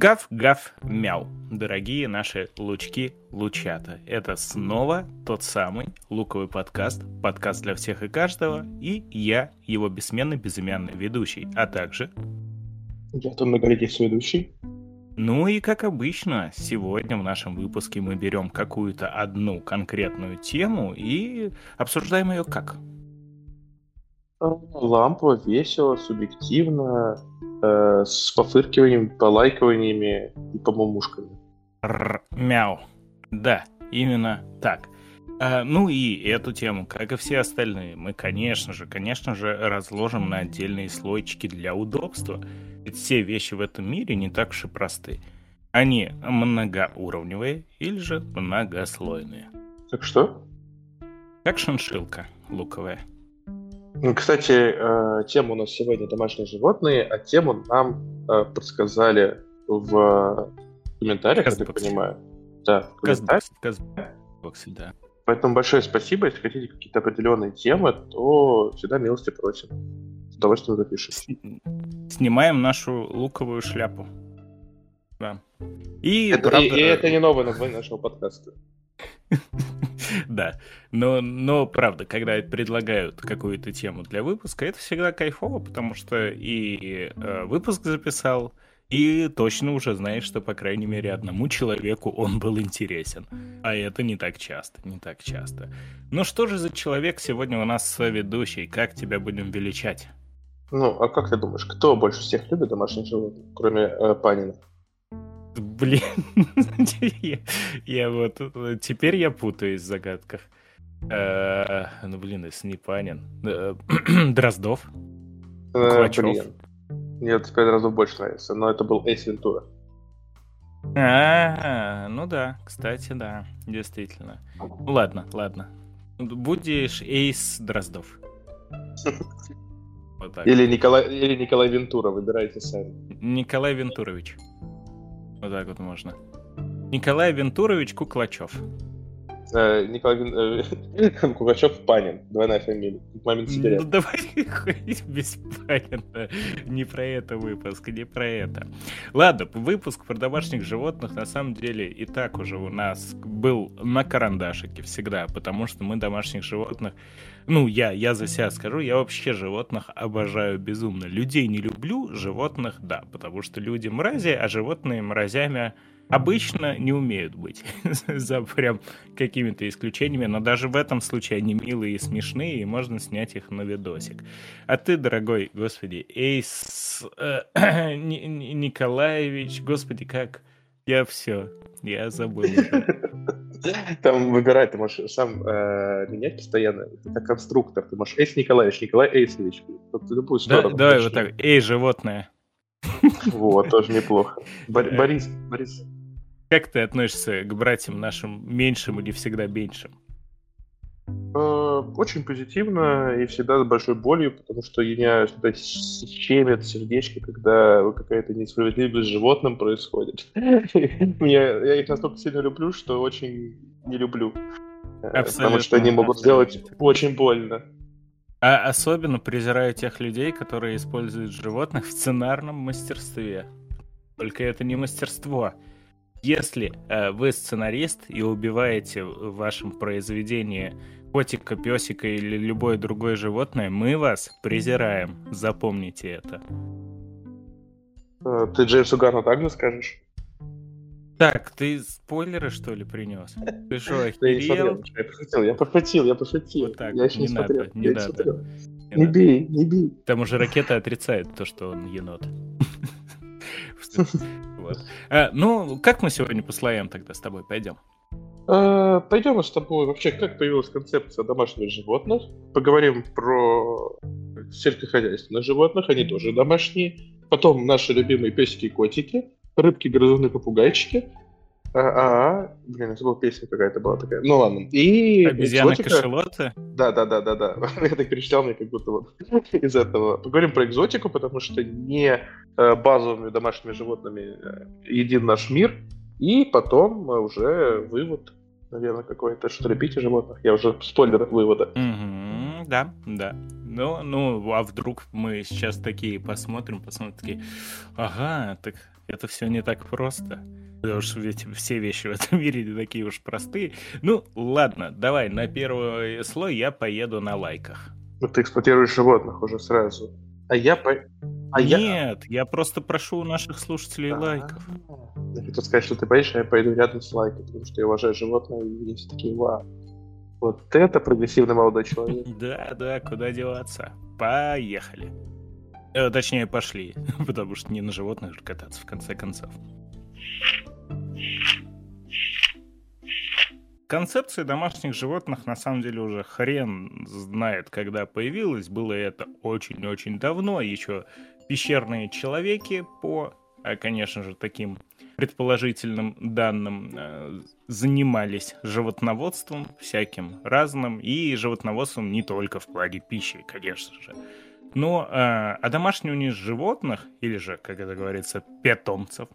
Гав-гав мяу, дорогие наши лучки-лучата. Это снова тот самый луковый подкаст, подкаст для всех и каждого, и я, его бессменный безымянный ведущий, а также... Я там многолетний ведущий. Ну и как обычно, сегодня в нашем выпуске мы берем какую-то одну конкретную тему и обсуждаем ее как? Лампово, весело, субъективно, э, с пофыркиванием, полайкиваниями и помомушками. Мяу. Да, именно так. А, ну и эту тему, как и все остальные, мы, конечно же, конечно же, разложим на отдельные слойчики для удобства. Ведь все вещи в этом мире не так уж и просты. Они многоуровневые или же многослойные. Так что? Как шиншилка луковая. Ну, кстати, э, тема у нас сегодня домашние животные, а тему нам э, подсказали в комментариях, я так понимаю. Да, в Казбоксе, да. Поэтому большое спасибо. Если хотите какие-то определенные темы, то всегда милости просим. С удовольствием запишем. Снимаем нашу луковую шляпу. Да. И, это, правда... и, и это не новое название нашего подкаста. Да, но, но правда, когда предлагают какую-то тему для выпуска, это всегда кайфово, потому что и э, выпуск записал, и точно уже знаешь, что, по крайней мере, одному человеку он был интересен. А это не так часто, не так часто. Ну что же за человек сегодня у нас ведущий? Как тебя будем величать? Ну, а как ты думаешь, кто больше всех любит домашних животных, кроме э, Панина? Блин, я вот... Теперь я путаюсь в загадках. Э, ну, блин, если не Панин. Э, Дроздов? Э, блин. Нет, теперь Дроздов больше нравится, но это был Эйс Вентура. А, ну да, кстати, да, действительно. Ладно, ладно. Будешь Эйс Дроздов. Или Николай, или Николай Вентура, выбирайте сами. Николай Вентурович. Вот так вот можно. Николай Вентурович Куклачев. Э, Николай Вин... э, Куклачев Панин. Двойная фамилия. Мамин Ну давай ходить без Панина. Не про это выпуск, не про это. Ладно, выпуск про домашних животных на самом деле и так уже у нас был на карандашике всегда, потому что мы домашних животных ну, я, я за себя скажу, я вообще животных обожаю безумно. Людей не люблю, животных да, потому что люди мрази, а животные мразями обычно не умеют быть, за прям какими-то исключениями, но даже в этом случае они милые и смешные, и можно снять их на видосик. А ты, дорогой, господи, Эйс э, Николаевич, господи, как... Я все, я забыл. Там выбирай, ты можешь сам э, менять постоянно. Ты как конструктор. Ты можешь Эйс Николаевич, Николай Эйсович. Вот любую сторону. Да, давай вот так. Эй, животное. Вот, тоже неплохо. Борис, Борис. Как ты относишься к братьям нашим меньшим или всегда меньшим? Э, очень позитивно и всегда с большой болью, потому что меня всегда щемит сердечко, когда какая-то несправедливость с животным происходит. Я их настолько сильно люблю, что очень не люблю. Э, потому что они могут сделать очень больно. А особенно презираю тех людей, которые используют животных в сценарном мастерстве. Только это не мастерство. Если э, вы сценарист и убиваете в вашем произведении котика, песика или любое другое животное, мы вас презираем. Запомните это. Э, ты Джеймсу Гарну также скажешь? Так, ты спойлеры, что ли, принес? Ты что, охерел? Я пошутил, я пошутил, я пошутил. Вот так, я еще не, не смотрел. Надо, не надо. Не, не бей, не бей. Там уже ракета отрицает то, что он енот. А, ну, как мы сегодня по слоям тогда с тобой пойдем? Э, пойдем с тобой вообще, как появилась концепция домашних животных. Поговорим про сельскохозяйственных животных, они тоже домашние. Потом наши любимые песики и котики, рыбки, грызуны, попугайчики. А, а, блин, это была песня какая-то была такая. Ну ладно. И Обезьяны кашелоты? Да, да, да, да, да. Я так перечислял, мне как будто вот из этого. Поговорим про экзотику, потому что не э, базовыми домашними животными э, един наш мир. И потом уже вывод наверное, какой-то, что любите животных. Я уже спойлер вывода. Mm-hmm, да, да. Ну, ну, а вдруг мы сейчас такие посмотрим, посмотрим, такие, ага, так это все не так просто. Потому что ведь все вещи в этом мире не такие уж простые. Ну, ладно, давай, на первый слой я поеду на лайках. Ну, ты эксплуатируешь животных уже сразу. А я по... А Нет, я... я просто прошу у наших слушателей А-а-а. лайков. Я хотел сказать, что ты а я пойду рядом с лайком, потому что я уважаю животное, и они все такие, вау. Вот это прогрессивный молодой человек. Да, да, куда деваться. Поехали. Э, точнее, пошли, потому что не на животных же кататься, в конце концов. Концепция домашних животных на самом деле уже хрен знает, когда появилась. Было это очень-очень давно. Еще пещерные человеки по, а, конечно же, таким предположительным данным э, занимались животноводством всяким разным и животноводством не только в плане пищи, конечно же. Но э, одомашнивание животных, или же, как это говорится, питомцев,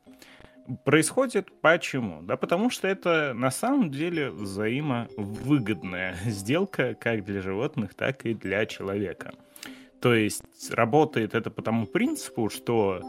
происходит почему? Да потому что это на самом деле взаимовыгодная сделка как для животных, так и для человека. То есть работает это по тому принципу, что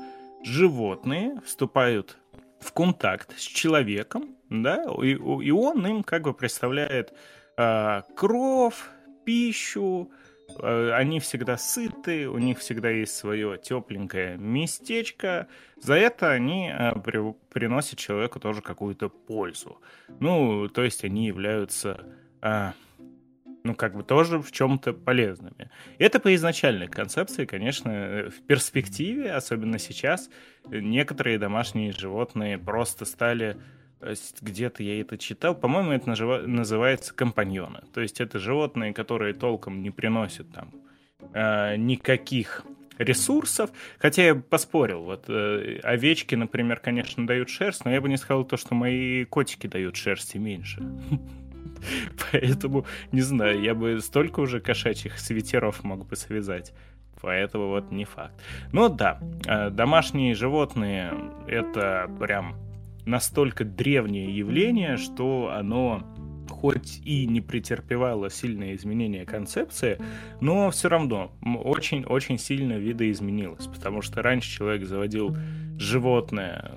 животные вступают в контакт с человеком, да, и, и он им как бы представляет э, кровь, пищу, э, они всегда сыты, у них всегда есть свое тепленькое местечко. За это они э, при, приносят человеку тоже какую-то пользу. Ну, то есть они являются э, ну, как бы тоже в чем-то полезными. Это по изначальной концепции, конечно, в перспективе, особенно сейчас, некоторые домашние животные просто стали где-то я это читал, по-моему, это называется компаньоны. То есть это животные, которые толком не приносят там э, никаких ресурсов. Хотя я поспорил, вот э, овечки, например, конечно, дают шерсть, но я бы не сказал то, что мои котики дают шерсти меньше. Поэтому, не знаю, я бы столько уже кошачьих свитеров мог бы связать. Поэтому вот не факт. Но да, э, домашние животные — это прям настолько древнее явление, что оно хоть и не претерпевало сильные изменения концепции, но все равно очень-очень сильно видоизменилось, потому что раньше человек заводил животное,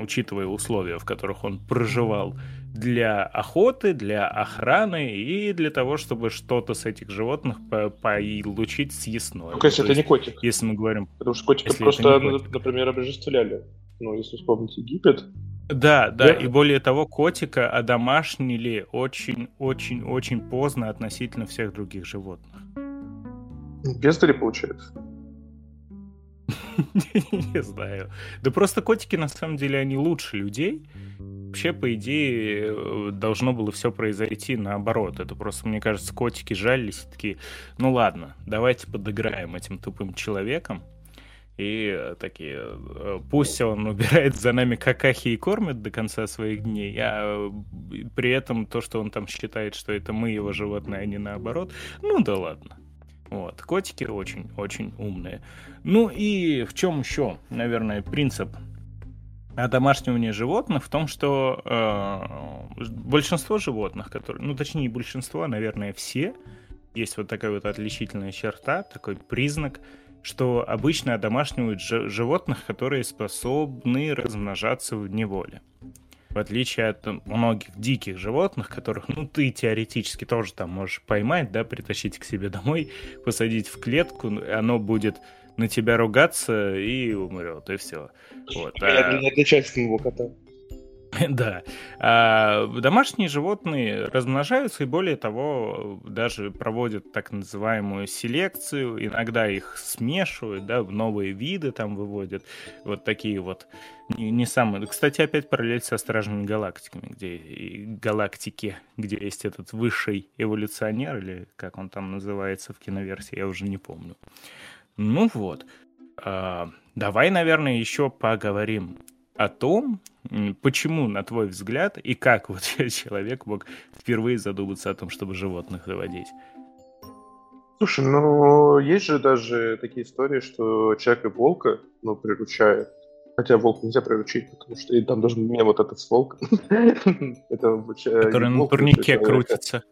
учитывая условия, в которых он проживал, для охоты, для охраны и для того, чтобы что-то с этих животных получить съестное. Ну, конечно, это есть, не котик. Если мы говорим... Потому что котика просто, например, обожествляли. Ну, если вспомнить Египет, да, да, да, и более того, котика одомашнили очень-очень-очень поздно относительно всех других животных. Бездари, получается? Не знаю. Да просто котики, на самом деле, они лучше людей. Вообще, по идее, должно было все произойти наоборот. Это просто, мне кажется, котики жалились и такие, ну ладно, давайте подыграем этим тупым человеком и такие, э, пусть он убирает за нами какахи и кормит до конца своих дней, а э, при этом то, что он там считает, что это мы его животное, а не наоборот, ну да ладно. Вот, котики очень-очень умные. Ну и в чем еще, наверное, принцип одомашнивания животных в том, что э, большинство животных, которые, ну точнее большинство, а, наверное, все, есть вот такая вот отличительная черта, такой признак – что обычно одомашнивают животных, которые способны размножаться в неволе. В отличие от многих диких животных, которых, ну, ты теоретически тоже там можешь поймать, да, притащить к себе домой, посадить в клетку, оно будет на тебя ругаться и умрет, и все. Вот. А... Не отличается от моего кота. Да. А домашние животные размножаются и более того даже проводят так называемую селекцию. Иногда их смешивают, да, в новые виды там выводят. Вот такие вот не, не самые. Кстати, опять параллель со Стражами Галактиками, где галактики, где есть этот высший эволюционер, или как он там называется в киноверсии, я уже не помню. Ну вот. А, давай, наверное, еще поговорим о том, почему, на твой взгляд, и как вот человек мог впервые задуматься о том, чтобы животных заводить? Слушай, ну, есть же даже такие истории, что человек и волка, ну, приручают. Хотя волк нельзя приручить, потому что и там должен быть вот этот с волком. Который на турнике крутится.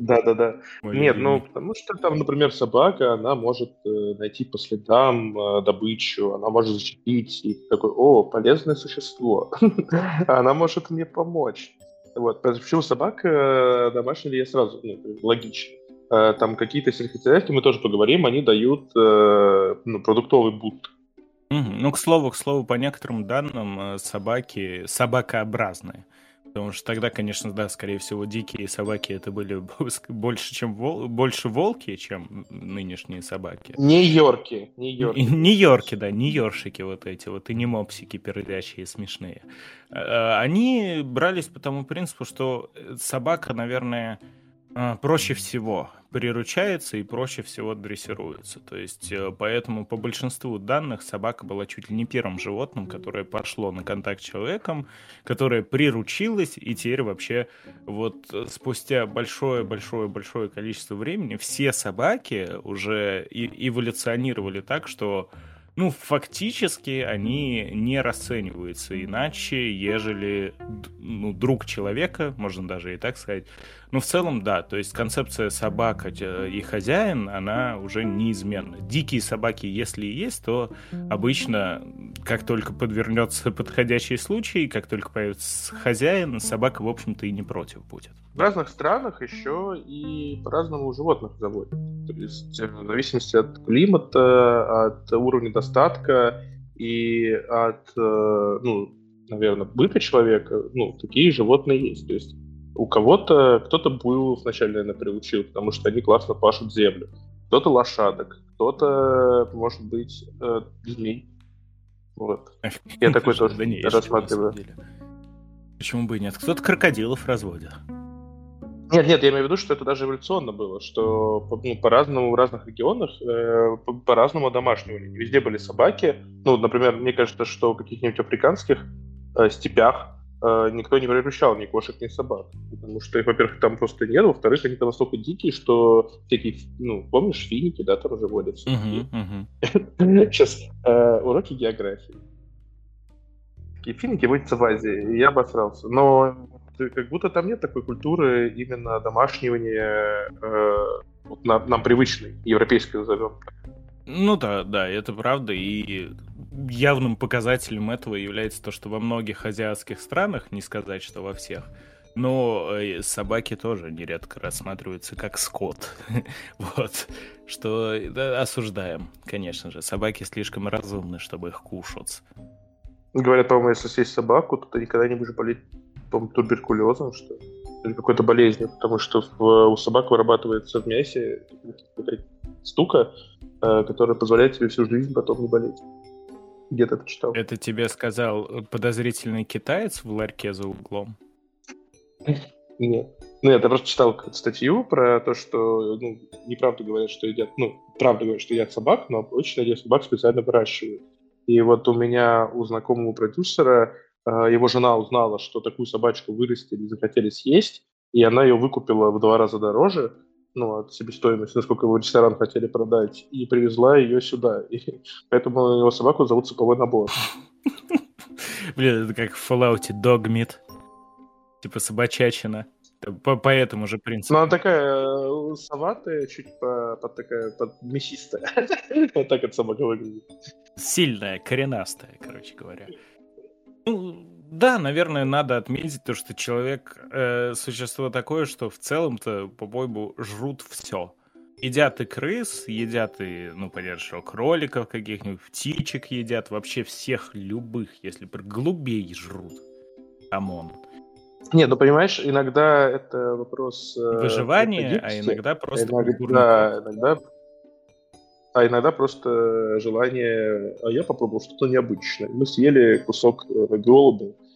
Да-да-да. Нет, ну, потому что там, например, собака, она может э, найти по следам э, добычу, она может зачепить, и такой, о, полезное существо. Она может мне помочь. Вот. Почему собака э, домашняя, я сразу, ну, логично. Э, там какие-то сельскохозяйственные, мы тоже поговорим, они дают э, ну, продуктовый бут. Ну, к слову, к слову, по некоторым данным, собаки собакообразные. Потому что тогда, конечно, да, скорее всего, дикие собаки это были больше, чем вол... больше волки, чем нынешние собаки. Нью-Йорки. Нью-Йорки. Нью-Йорки, да, нью-йоршики вот эти вот, и не мопсики пердящие смешные. Они брались по тому принципу, что собака, наверное, а, проще всего приручается и проще всего дрессируется. То есть, э, поэтому по большинству данных собака была чуть ли не первым животным, которое пошло на контакт с человеком, которое приручилось, и теперь вообще вот э, спустя большое-большое-большое количество времени все собаки уже эволюционировали так, что ну, фактически они не расцениваются иначе, ежели ну, друг человека, можно даже и так сказать, ну, в целом, да, то есть концепция собака и хозяин, она уже неизменна. Дикие собаки, если и есть, то обычно, как только подвернется подходящий случай, как только появится хозяин, собака, в общем-то, и не против будет. В разных странах еще и по-разному животных заводят. То есть в зависимости от климата, от уровня достатка и от, э, ну, наверное, быта человека, ну, такие животные есть. То есть у кого-то, кто-то буйлов вначале, наверное, приучил, потому что они классно пашут землю. Кто-то лошадок, кто-то, может быть, э, змей. Вот. Я такой тоже рассматриваю. Почему бы и нет? Кто-то крокодилов разводит. Нет, нет, я имею в виду, что это даже эволюционно было, что ну, по-разному в разных регионах, э, по-разному домашнего. Везде были собаки. Ну, например, мне кажется, что в каких-нибудь африканских э, степях э, никто не приручал ни кошек, ни собак. Потому что во-первых, там просто нет, во-вторых, они там настолько дикие, что всякие, ну, помнишь, финики, да, там уже водятся. Сейчас э, уроки географии. Такие финики водятся в Азии, и я обосрался. Но как будто там нет такой культуры именно домашнего, э, вот нам, нам привычной, европейской назовем. Ну да, да, это правда, и явным показателем этого является то, что во многих азиатских странах, не сказать, что во всех, но э, собаки тоже нередко рассматриваются как скот. вот. Что да, осуждаем, конечно же. Собаки слишком разумны, чтобы их кушать. Говорят, по-моему, если съесть собаку, то ты никогда не будешь болеть туберкулезом, что ли, или какой-то болезнью, потому что в, у собак вырабатывается в мясе стука, э, которая позволяет тебе всю жизнь потом не болеть. Где-то читал. Это тебе сказал подозрительный китаец в ларьке за углом? Нет. Ну, я просто читал статью про то, что ну, неправда говорят, что едят, ну, правда говорят, что едят собак, но очень многих собак специально выращивают. И вот у меня у знакомого продюсера его жена узнала, что такую собачку вырастили и захотели съесть, и она ее выкупила в два раза дороже, ну, от себестоимости, насколько его ресторан хотели продать, и привезла ее сюда. И поэтому его собаку зовут Суповой набор. Блин, это как в Fallout Dog Meat. Типа собачачина. По, по этому же принципу. Ну, она такая э, соватая, чуть по, по такая под мясистая. Вот так вот собака выглядит. Сильная, коренастая, короче говоря. Ну, да, наверное, надо отметить то, что человек э, существо такое, что в целом-то, по-моему, жрут все. Едят и крыс, едят и, ну, понятно, что кроликов каких-нибудь, птичек едят, вообще всех любых, если голубей жрут. Come on. Не, ну понимаешь, иногда это вопрос... Э, Выживания, а иногда просто... Иногда, иногда а иногда просто желание, а я попробовал что-то необычное. Мы съели кусок э, голода, Э,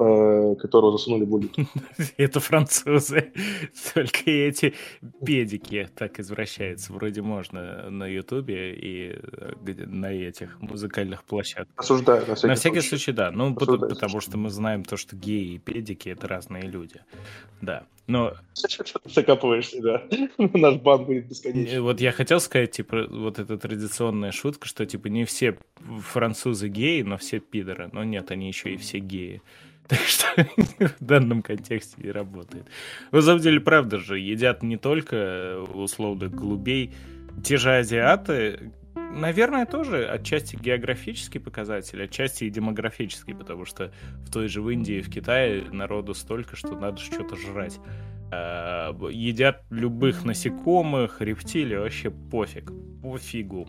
которого засунули в. Это французы. Только эти педики так извращаются. Вроде можно на Ютубе и э, на этих музыкальных площадках. Осуждаю, на всякий, на всякий случай. да. Ну, Осуждаю, потому что мы знаем то, что геи и педики — это разные люди. Да. Но... Закапываешься, да? Наш бан будет бесконечный. Вот я хотел сказать, типа, вот эта традиционная шутка, что, типа, не все французы геи, но все пидоры. Но нет, они еще и все геи. Так что в данном контексте и работает. На самом деле, правда же, едят не только условно голубей. Те же азиаты, наверное, тоже отчасти географический показатель, отчасти и демографический, потому что в той же в Индии, в Китае народу столько, что надо что-то жрать. А, едят любых насекомых, рептилий, вообще пофиг, пофигу.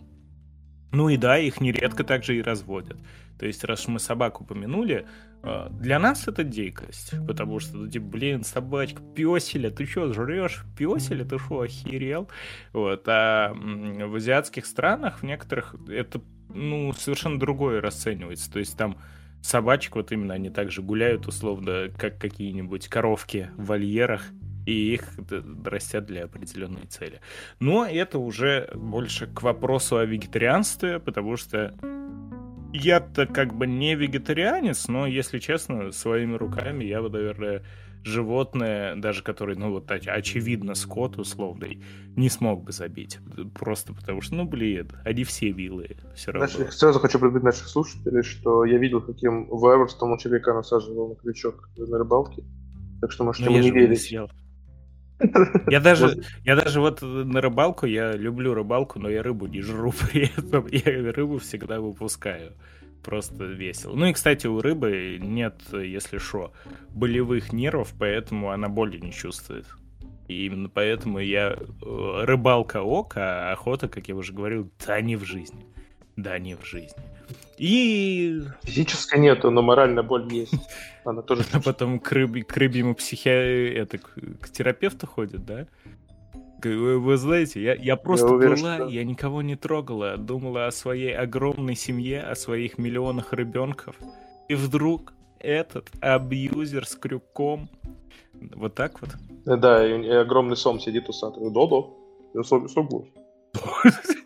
Ну и да, их нередко также и разводят. То есть, раз мы собаку упомянули, а, для нас это дикость, потому что, ну, типа, блин, собачка, песеля, ты что, жрешь песеля, ты что, охерел? Вот, а в азиатских странах, в некоторых, это, ну, совершенно другое расценивается, то есть там собачек, вот именно они также гуляют, условно, как какие-нибудь коровки в вольерах, и их растят для определенной цели. Но это уже больше к вопросу о вегетарианстве, потому что я-то как бы не вегетарианец, но, если честно, своими руками я бы, наверное, животное, даже который, ну вот очевидно, скот условный, не смог бы забить. Просто потому что, ну блин, они все милые. Все равно. Значит, сразу хочу предупредить наших слушателей, что я видел, каким Вайверс у человека насаживал на крючок на рыбалке. Так что можете ему не верить. Я даже, я даже вот на рыбалку, я люблю рыбалку, но я рыбу не жру при этом. Я рыбу всегда выпускаю. Просто весело. Ну и, кстати, у рыбы нет, если что, болевых нервов, поэтому она боли не чувствует. И именно поэтому я э, рыбалка ок, а охота, как я уже говорил, да не в жизни. Да не в жизни. И... Физически нету, но моральная боль есть. Она тоже... А потом к, рыб... к рыбьему психи... это, к, терапевту ходит, да? Вы, вы знаете, я, я просто я уверен, была, что... я никого не трогала, думала о своей огромной семье, о своих миллионах ребенков. И вдруг этот абьюзер с крюком. Вот так вот. Да, и, и огромный сом сидит у Саты. Додо, я согласен.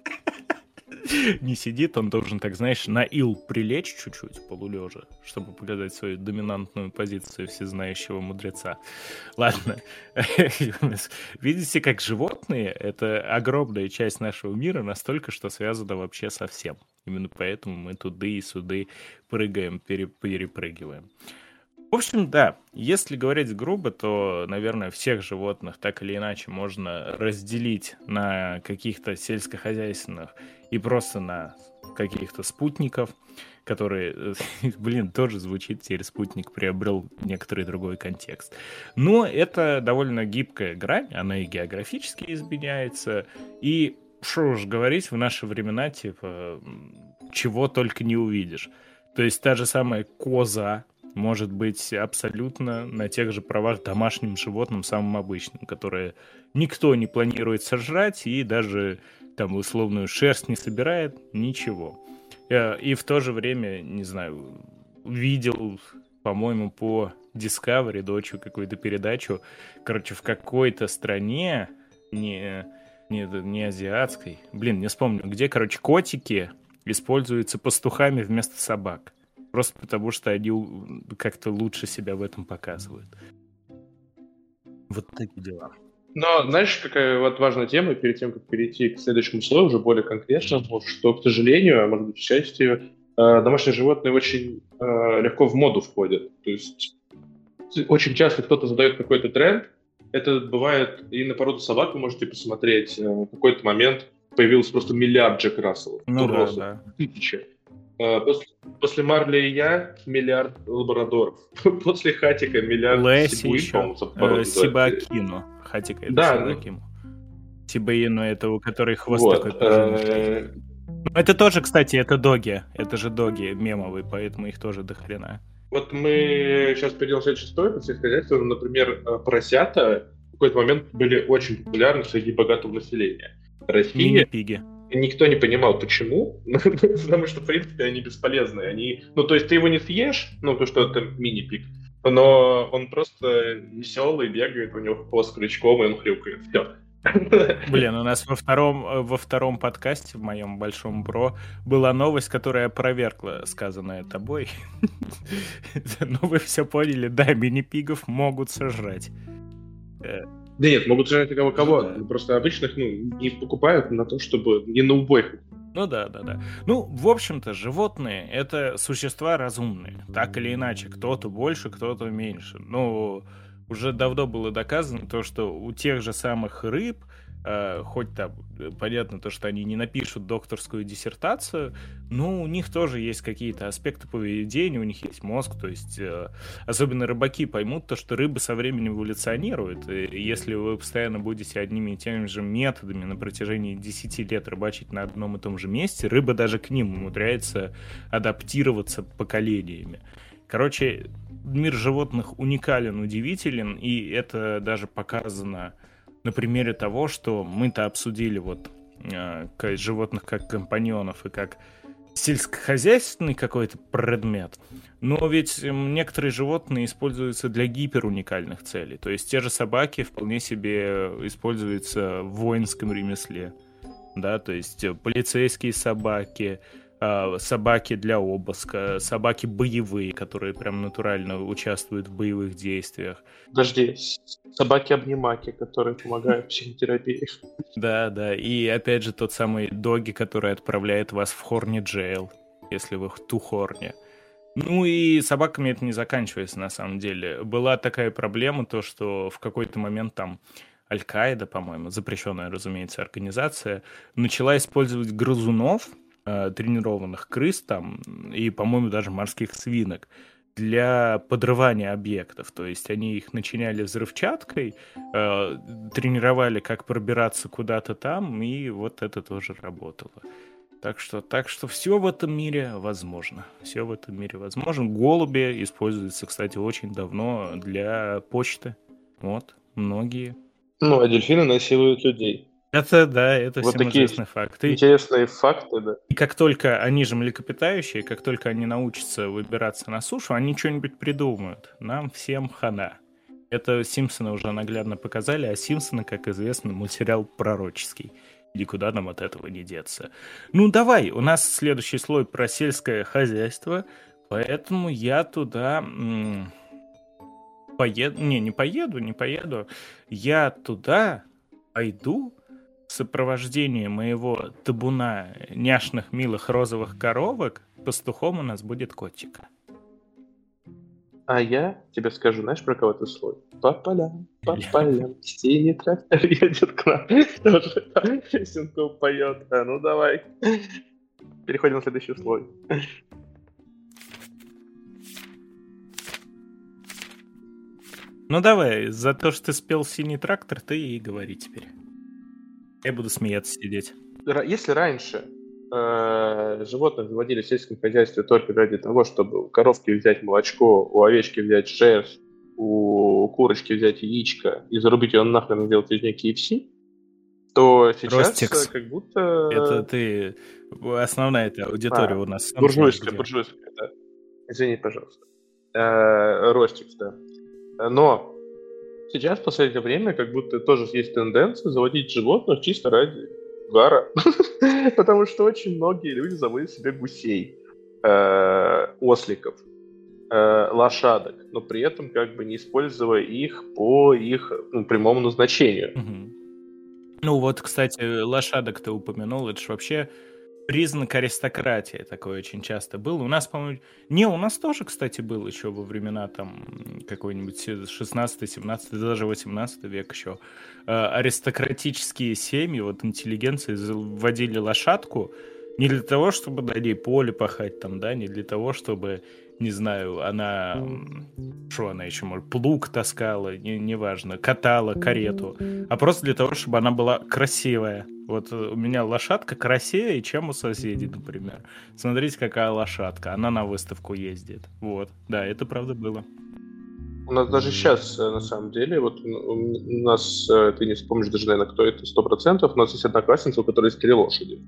не сидит, он должен, так знаешь, на ил прилечь чуть-чуть полулежа, чтобы показать свою доминантную позицию всезнающего мудреца. Ладно. Видите, как животные — это огромная часть нашего мира, настолько, что связано вообще со всем. Именно поэтому мы туды и суды прыгаем, перепрыгиваем. В общем, да, если говорить грубо, то, наверное, всех животных так или иначе можно разделить на каких-то сельскохозяйственных и просто на каких-то спутников, которые, блин, тоже звучит, теперь спутник приобрел некоторый другой контекст. Но это довольно гибкая грань, она и географически изменяется, и что уж говорить, в наши времена, типа, чего только не увидишь. То есть та же самая коза, может быть абсолютно на тех же правах домашним животным, самым обычным, которое никто не планирует сожрать и даже там условную шерсть не собирает, ничего. Э, и в то же время, не знаю, видел, по-моему, по Discovery, дочью какую-то передачу, короче, в какой-то стране, не, не, не азиатской, блин, не вспомню, где, короче, котики используются пастухами вместо собак. Просто потому, что они как-то лучше себя в этом показывают. Вот такие дела. Но знаешь, какая вот важная тема, перед тем, как перейти к следующему слою, уже более конкретному, что, к сожалению, а может быть, к счастью, э, домашние животные очень э, легко в моду входят. То есть очень часто кто-то задает какой-то тренд, это бывает и на породу собак вы можете посмотреть. Э, в какой-то момент появился просто миллиард Джек Расселов. Ну да, да. Тысячи. А, после, после Марли и я миллиард лабрадоров. После Хатика миллиард Лэси Сибуи, еще. Э, Сибакину. Хатика это да, Сибакину. Ну... Сибаину это у которой хвост вот, такой э... Это тоже, кстати, это доги. Это же доги мемовые, поэтому их тоже дохрена. Вот мы сейчас перейдем в следующую историю сельскохозяйства. Например, э, поросята в какой-то момент были очень популярны среди богатого населения. Россия... Мини-пиги никто не понимал, почему, потому что, в принципе, они бесполезные. Они, ну, то есть ты его не съешь, ну, то, что это мини-пик, но он просто веселый, бегает, у него хвост крючком, и он хрюкает. Все. Блин, у нас во втором, во втором подкасте, в моем большом бро, была новость, которая опровергла сказанное тобой. Но вы все поняли, да, мини-пигов могут сожрать. Да нет, могут жрать кого кого. Да. Просто обычных ну, не покупают на то, чтобы не на убой. Ну да, да, да. Ну, в общем-то, животные — это существа разумные. Так или иначе, кто-то больше, кто-то меньше. Но уже давно было доказано то, что у тех же самых рыб — э, хоть там э, понятно то, что они не напишут докторскую диссертацию, но у них тоже есть какие-то аспекты поведения, у них есть мозг, то есть э, особенно рыбаки поймут то, что рыбы со временем эволюционируют, и если вы постоянно будете одними и теми же методами на протяжении 10 лет рыбачить на одном и том же месте, рыба даже к ним умудряется адаптироваться поколениями. Короче, мир животных уникален, удивителен, и это даже показано на примере того, что мы-то обсудили вот э, животных как компаньонов и как сельскохозяйственный какой-то предмет, но ведь некоторые животные используются для гиперуникальных целей. То есть те же собаки вполне себе используются в воинском ремесле. Да, то есть полицейские собаки, собаки для обыска, собаки боевые, которые прям натурально участвуют в боевых действиях. Подожди, собаки-обнимаки, которые помогают в психотерапии. Да, да, и опять же тот самый доги, который отправляет вас в Хорни Джейл, если вы в Тухорне. Ну и собаками это не заканчивается на самом деле. Была такая проблема, то что в какой-то момент там Аль-Каида, по-моему, запрещенная, разумеется, организация, начала использовать грызунов, э, тренированных крыс там и, по-моему, даже морских свинок для подрывания объектов. То есть они их начиняли взрывчаткой, э, тренировали, как пробираться куда-то там, и вот это тоже работало. Так что, так что все в этом мире возможно. Все в этом мире возможно. Голуби используются, кстати, очень давно для почты. Вот, многие. Ну, а дельфины насилуют людей. Это, да, это вот всем такие известный факт. И, интересные факты, да. И как только они же млекопитающие, как только они научатся выбираться на сушу, они что-нибудь придумают. Нам всем хана. Это Симпсоны уже наглядно показали, а Симпсоны, как известно, мультсериал пророческий. Никуда нам от этого не деться. Ну давай, у нас следующий слой про сельское хозяйство, поэтому я туда м- поеду. Не, не поеду, не поеду. Я туда пойду в сопровождении моего табуна няшных милых розовых коровок пастухом у нас будет котик. А я тебе скажу, знаешь, про кого ты слой? По полям, по полям, синий трактор едет к нам. Тоже песенку поет. А ну давай. Переходим на следующий слой. Ну давай, за то, что ты спел «Синий трактор», ты и говори теперь. Я буду смеяться сидеть. Если раньше э, животных заводили в сельском хозяйстве только ради того, чтобы у коровки взять молочко, у овечки взять шерсть, у курочки взять яичко и зарубить ее нахрен и сделать из нее KFC, то сейчас Ростикс. как будто... Это ты... Основная эта аудитория а, у нас. Буржуйская, буржуйская, да. Извини, пожалуйста. Э, Ростикс, да. Но Сейчас, в последнее время, как будто тоже есть тенденция заводить животных чисто ради гара. Потому что очень многие люди заводят себе гусей, э, осликов, э, лошадок, но при этом как бы не используя их по их ну, прямому назначению. Ну вот, кстати, лошадок ты упомянул, это же вообще признак аристократии такой очень часто был. У нас, по-моему... Не, у нас тоже, кстати, был еще во времена там какой-нибудь 16 17 даже 18 век еще. Э, аристократические семьи, вот интеллигенции вводили лошадку не для того, чтобы на ней поле пахать там, да, не для того, чтобы не знаю, она, что она еще может, плуг таскала, не, неважно, катала карету, а просто для того, чтобы она была красивая. Вот у меня лошадка красивее, чем у соседей, например. Смотрите, какая лошадка, она на выставку ездит. Вот, да, это правда было. У нас даже сейчас, э, на самом деле, вот у нас, э, ты не вспомнишь даже, наверное, кто это, сто процентов, у нас есть одноклассница, у которой есть три лошади.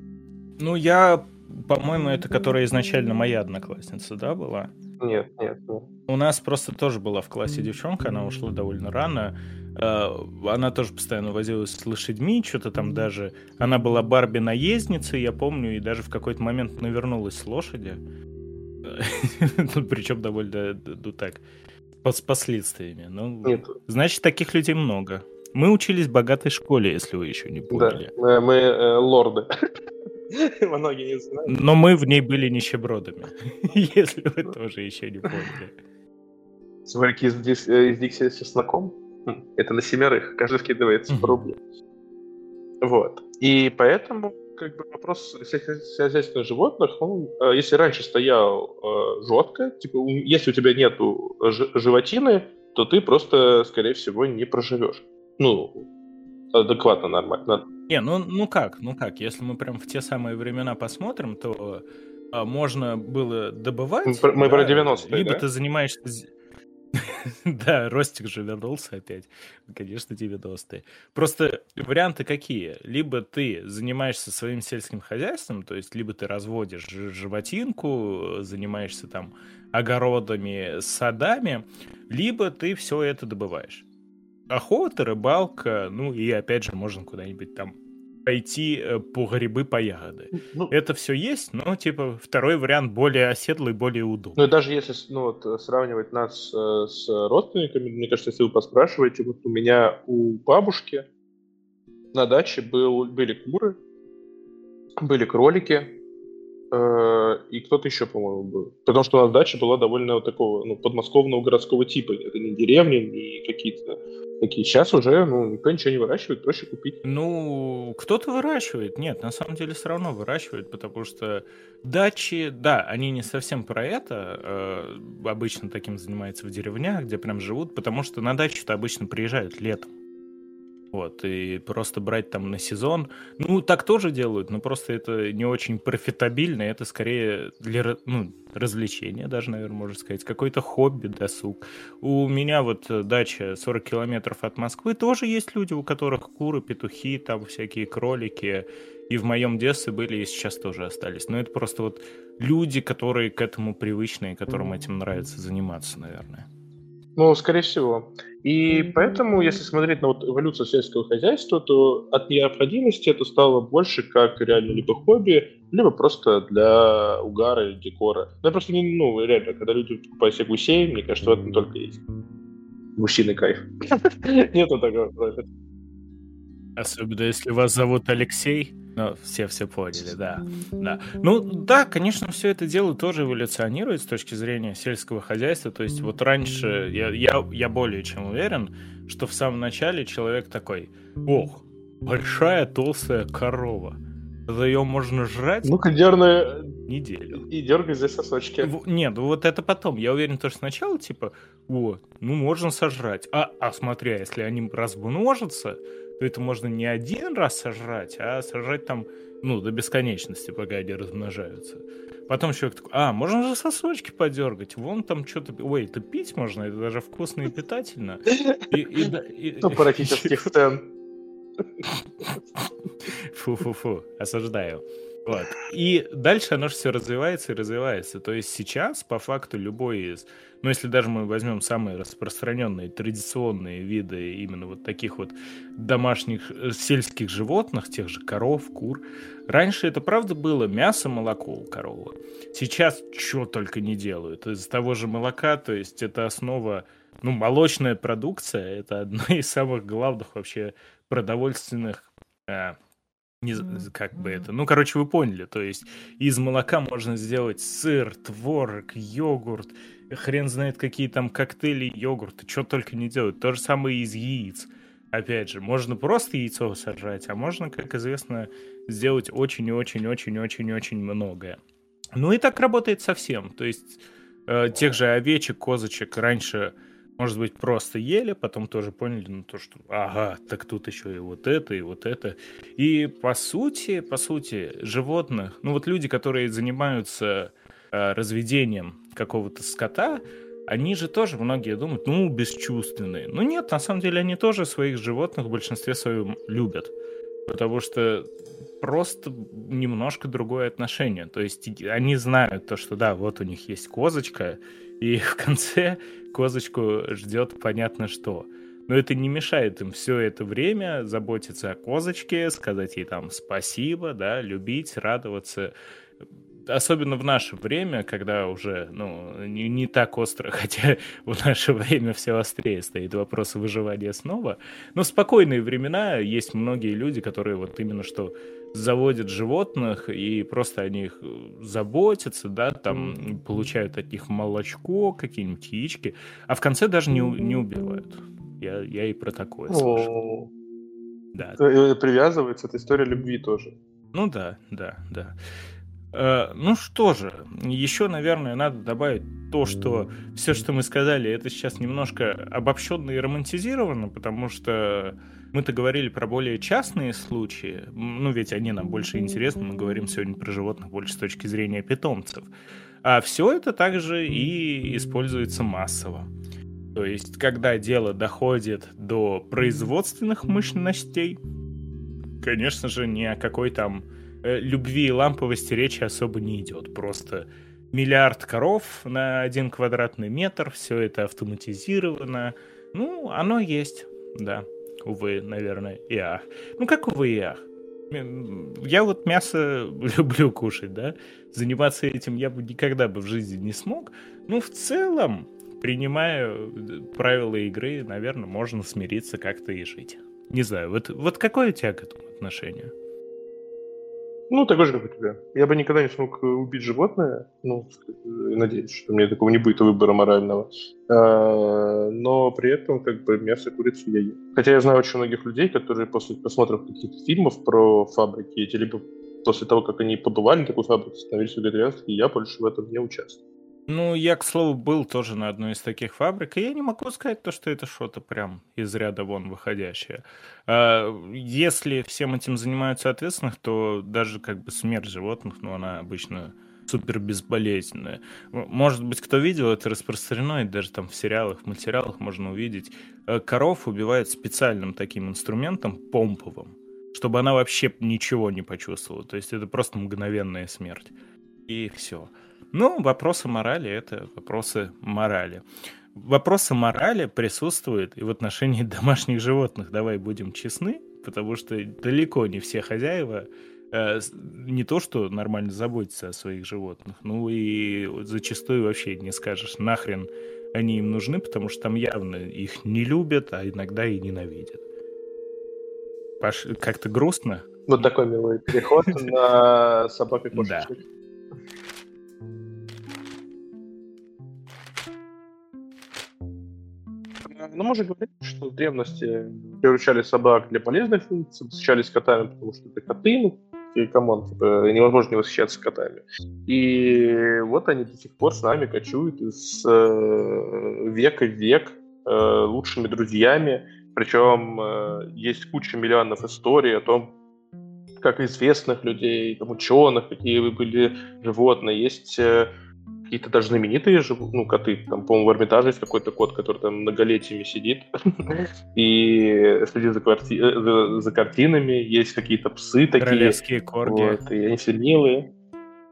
Ну, я по-моему, это которая изначально моя одноклассница, да, была? Нет, нет, нет. У нас просто тоже была в классе девчонка, она ушла довольно рано. Э, она тоже постоянно возилась с лошадьми, что-то там даже... Она была Барби-наездницей, я помню, и даже в какой-то момент навернулась с лошади. Ну, Причем довольно, ну так, с последствиями. Ну, Нет. Значит, таких людей много. Мы учились в богатой школе, если вы еще не поняли. Да, мы, мы э, лорды. Многие не знают. Но мы в ней были нищебродами, если вы тоже еще не поняли. Сварики из, из Дикси с чесноком? Хм, это на семерых, каждый вкидывается по рублю. Вот. И поэтому как бы вопрос хозяйственных животных, он, э, если раньше стоял э, жестко, типа, если у тебя нету животины, то ты просто, скорее всего, не проживешь. Ну, адекватно, нормально. Не, ну, ну как, ну как, если мы прям в те самые времена посмотрим, то а, можно было добывать. Мы, да, про 90-е, Либо да? ты занимаешься Да, Ростик же вернулся опять. Конечно, 90-е. Просто варианты какие? Либо ты занимаешься своим сельским хозяйством, то есть либо ты разводишь животинку, занимаешься там огородами, садами, либо ты все это добываешь. Охота, рыбалка, ну и опять же можно куда-нибудь там пойти э, по грибы, по ягоды. Ну, это все есть, но, типа, второй вариант более оседлый, более удобный. Ну, и даже если ну, вот, сравнивать нас э, с родственниками, мне кажется, если вы поспрашиваете, вот у меня у бабушки на даче был, были куры, были кролики, и кто-то еще, по-моему, был. Потому что у нас дача была довольно вот такого, ну, подмосковного городского типа. Это не деревни, не какие-то такие. Сейчас уже, ну, никто ничего не выращивает, проще купить. Ну, кто-то выращивает. Нет, на самом деле все равно выращивает, потому что дачи, да, они не совсем про это. Э, обычно таким занимаются в деревнях, где прям живут, потому что на дачу-то обычно приезжают летом. Вот, и просто брать там на сезон. Ну, так тоже делают, но просто это не очень профитабельно, это скорее для ну, развлечения даже, наверное, можно сказать, какой-то хобби, досуг. У меня вот дача 40 километров от Москвы, тоже есть люди, у которых куры, петухи, там всякие кролики, и в моем детстве были, и сейчас тоже остались. Но это просто вот люди, которые к этому привычны, и которым этим нравится заниматься, наверное. Ну, скорее всего. И поэтому, если смотреть на вот эволюцию сельского хозяйства, то от необходимости это стало больше как реально либо хобби, либо просто для угара и декора. Ну, просто не, ну, реально, когда люди покупают себе гусей, мне кажется, в этом только есть. Гусиный кайф. Нету такого. Особенно если вас зовут Алексей. Ну, все все поняли, да. да. Ну, да, конечно, все это дело тоже эволюционирует с точки зрения сельского хозяйства. То есть вот раньше, я, я, я более чем уверен, что в самом начале человек такой, ох, большая толстая корова. За ее можно жрать. Ну-ка, дерны неделю. И дергай за сосочки. Нет, ну вот это потом. Я уверен, то, что сначала, типа, вот, ну можно сожрать. А, а смотря, если они размножатся, то это можно не один раз сожрать, а сожрать там, ну, до бесконечности, пока они размножаются. Потом человек такой, а, можно же сосочки подергать, вон там что-то... Ой, это пить можно, это даже вкусно и питательно. Ну, паратических сцен. Фу-фу-фу, осуждаю. Вот. И дальше оно же все развивается и развивается. То есть сейчас, по факту, любой из... Ну, если даже мы возьмем самые распространенные традиционные виды именно вот таких вот домашних э, сельских животных, тех же коров, кур, раньше это правда было мясо, молоко у коровы. Сейчас что только не делают. Из того же молока, то есть это основа ну, молочная продукция это одна из самых главных вообще продовольственных э, не, как бы это, ну, короче, вы поняли, то есть из молока можно сделать сыр, творог, йогурт, хрен знает какие там коктейли, йогурты, что только не делают. То же самое из яиц. Опять же, можно просто яйцо сожрать, а можно, как известно, сделать очень и очень-очень-очень-очень многое. Ну и так работает совсем. То есть э, тех же овечек, козочек раньше может быть, просто ели, потом тоже поняли, ну, то, что, ага, так тут еще и вот это, и вот это. И по сути, по сути, животных, ну, вот люди, которые занимаются э, разведением какого-то скота, они же тоже, многие думают, ну, бесчувственные. Ну, нет, на самом деле они тоже своих животных в большинстве своем любят. Потому что просто немножко другое отношение. То есть они знают то, что да, вот у них есть козочка, и в конце козочку ждет понятно что. Но это не мешает им все это время заботиться о козочке, сказать ей там спасибо, да, любить, радоваться. Особенно в наше время, когда уже ну, не, не так остро, хотя в наше время все острее стоит вопрос выживания снова. Но спокойные времена есть многие люди, которые вот именно что заводят животных и просто о них заботятся, да, там получают от них молочко, какие-нибудь яички, а в конце даже не, не убивают. Я, я и про такое слышал. Да. Э, привязывается, это история любви тоже. Ну да, да, да. Э, ну что же, еще, наверное, надо добавить то, что все, что мы сказали, это сейчас немножко обобщенно и романтизировано, потому что мы-то говорили про более частные случаи, ну ведь они нам больше интересны, мы говорим сегодня про животных больше с точки зрения питомцев. А все это также и используется массово. То есть, когда дело доходит до производственных мощностей, конечно же, ни о какой там Э, любви и ламповости речи особо не идет. Просто миллиард коров на один квадратный метр, все это автоматизировано. Ну, оно есть, да. Увы, наверное, и ах. Ну, как увы и ах. Я вот мясо люблю кушать, да. Заниматься этим я бы никогда бы в жизни не смог. Ну, в целом, принимая э, правила игры, наверное, можно смириться как-то и жить. Не знаю, вот, вот какое у тебя к этому отношение? Ну, такой же, как у тебя. Я бы никогда не смог э, убить животное. Ну, надеюсь, что у меня такого не будет выбора морального. А, но при этом, как бы, мясо курицу я ем. Хотя я знаю очень многих людей, которые после просмотра каких-то фильмов про фабрики, эти либо после того, как они побывали на такой фабрике, становились вегетарианскими, я больше в этом не участвую. Ну, я, к слову, был тоже на одной из таких фабрик, и я не могу сказать то, что это что-то прям из ряда вон выходящее. А, если всем этим занимаются ответственных, то даже как бы смерть животных, ну, она обычно супер безболезненная. Может быть, кто видел, это распространено, и даже там в сериалах, в мультсериалах можно увидеть. Э, коров убивают специальным таким инструментом, помповым, чтобы она вообще ничего не почувствовала. То есть это просто мгновенная смерть. И все. Ну, вопросы морали — это вопросы морали. Вопросы морали присутствуют и в отношении домашних животных. Давай будем честны, потому что далеко не все хозяева э, не то, что нормально заботятся о своих животных, ну и зачастую вообще не скажешь, нахрен они им нужны, потому что там явно их не любят, а иногда и ненавидят. Паш, как-то грустно. Вот такой милый переход на собак и кошечек. Да. Ну, можно говорить, что в древности приручали собак для полезных функций, восхищались котами, потому что это коты, ну, и come on, типа, невозможно не восхищаться котами. И вот они до сих пор с нами кочуют из э, века в век э, лучшими друзьями. Причем э, есть куча миллионов историй о том, как известных людей, там, ученых, какие были животные. Есть э, какие-то даже знаменитые живут, ну, коты. Там, по-моему, в Эрмитаже есть какой-то кот, который там многолетиями сидит и следит за, кварти... Э, за, за картинами. Есть какие-то псы такие. Королевские корги. Вот, и они все милые.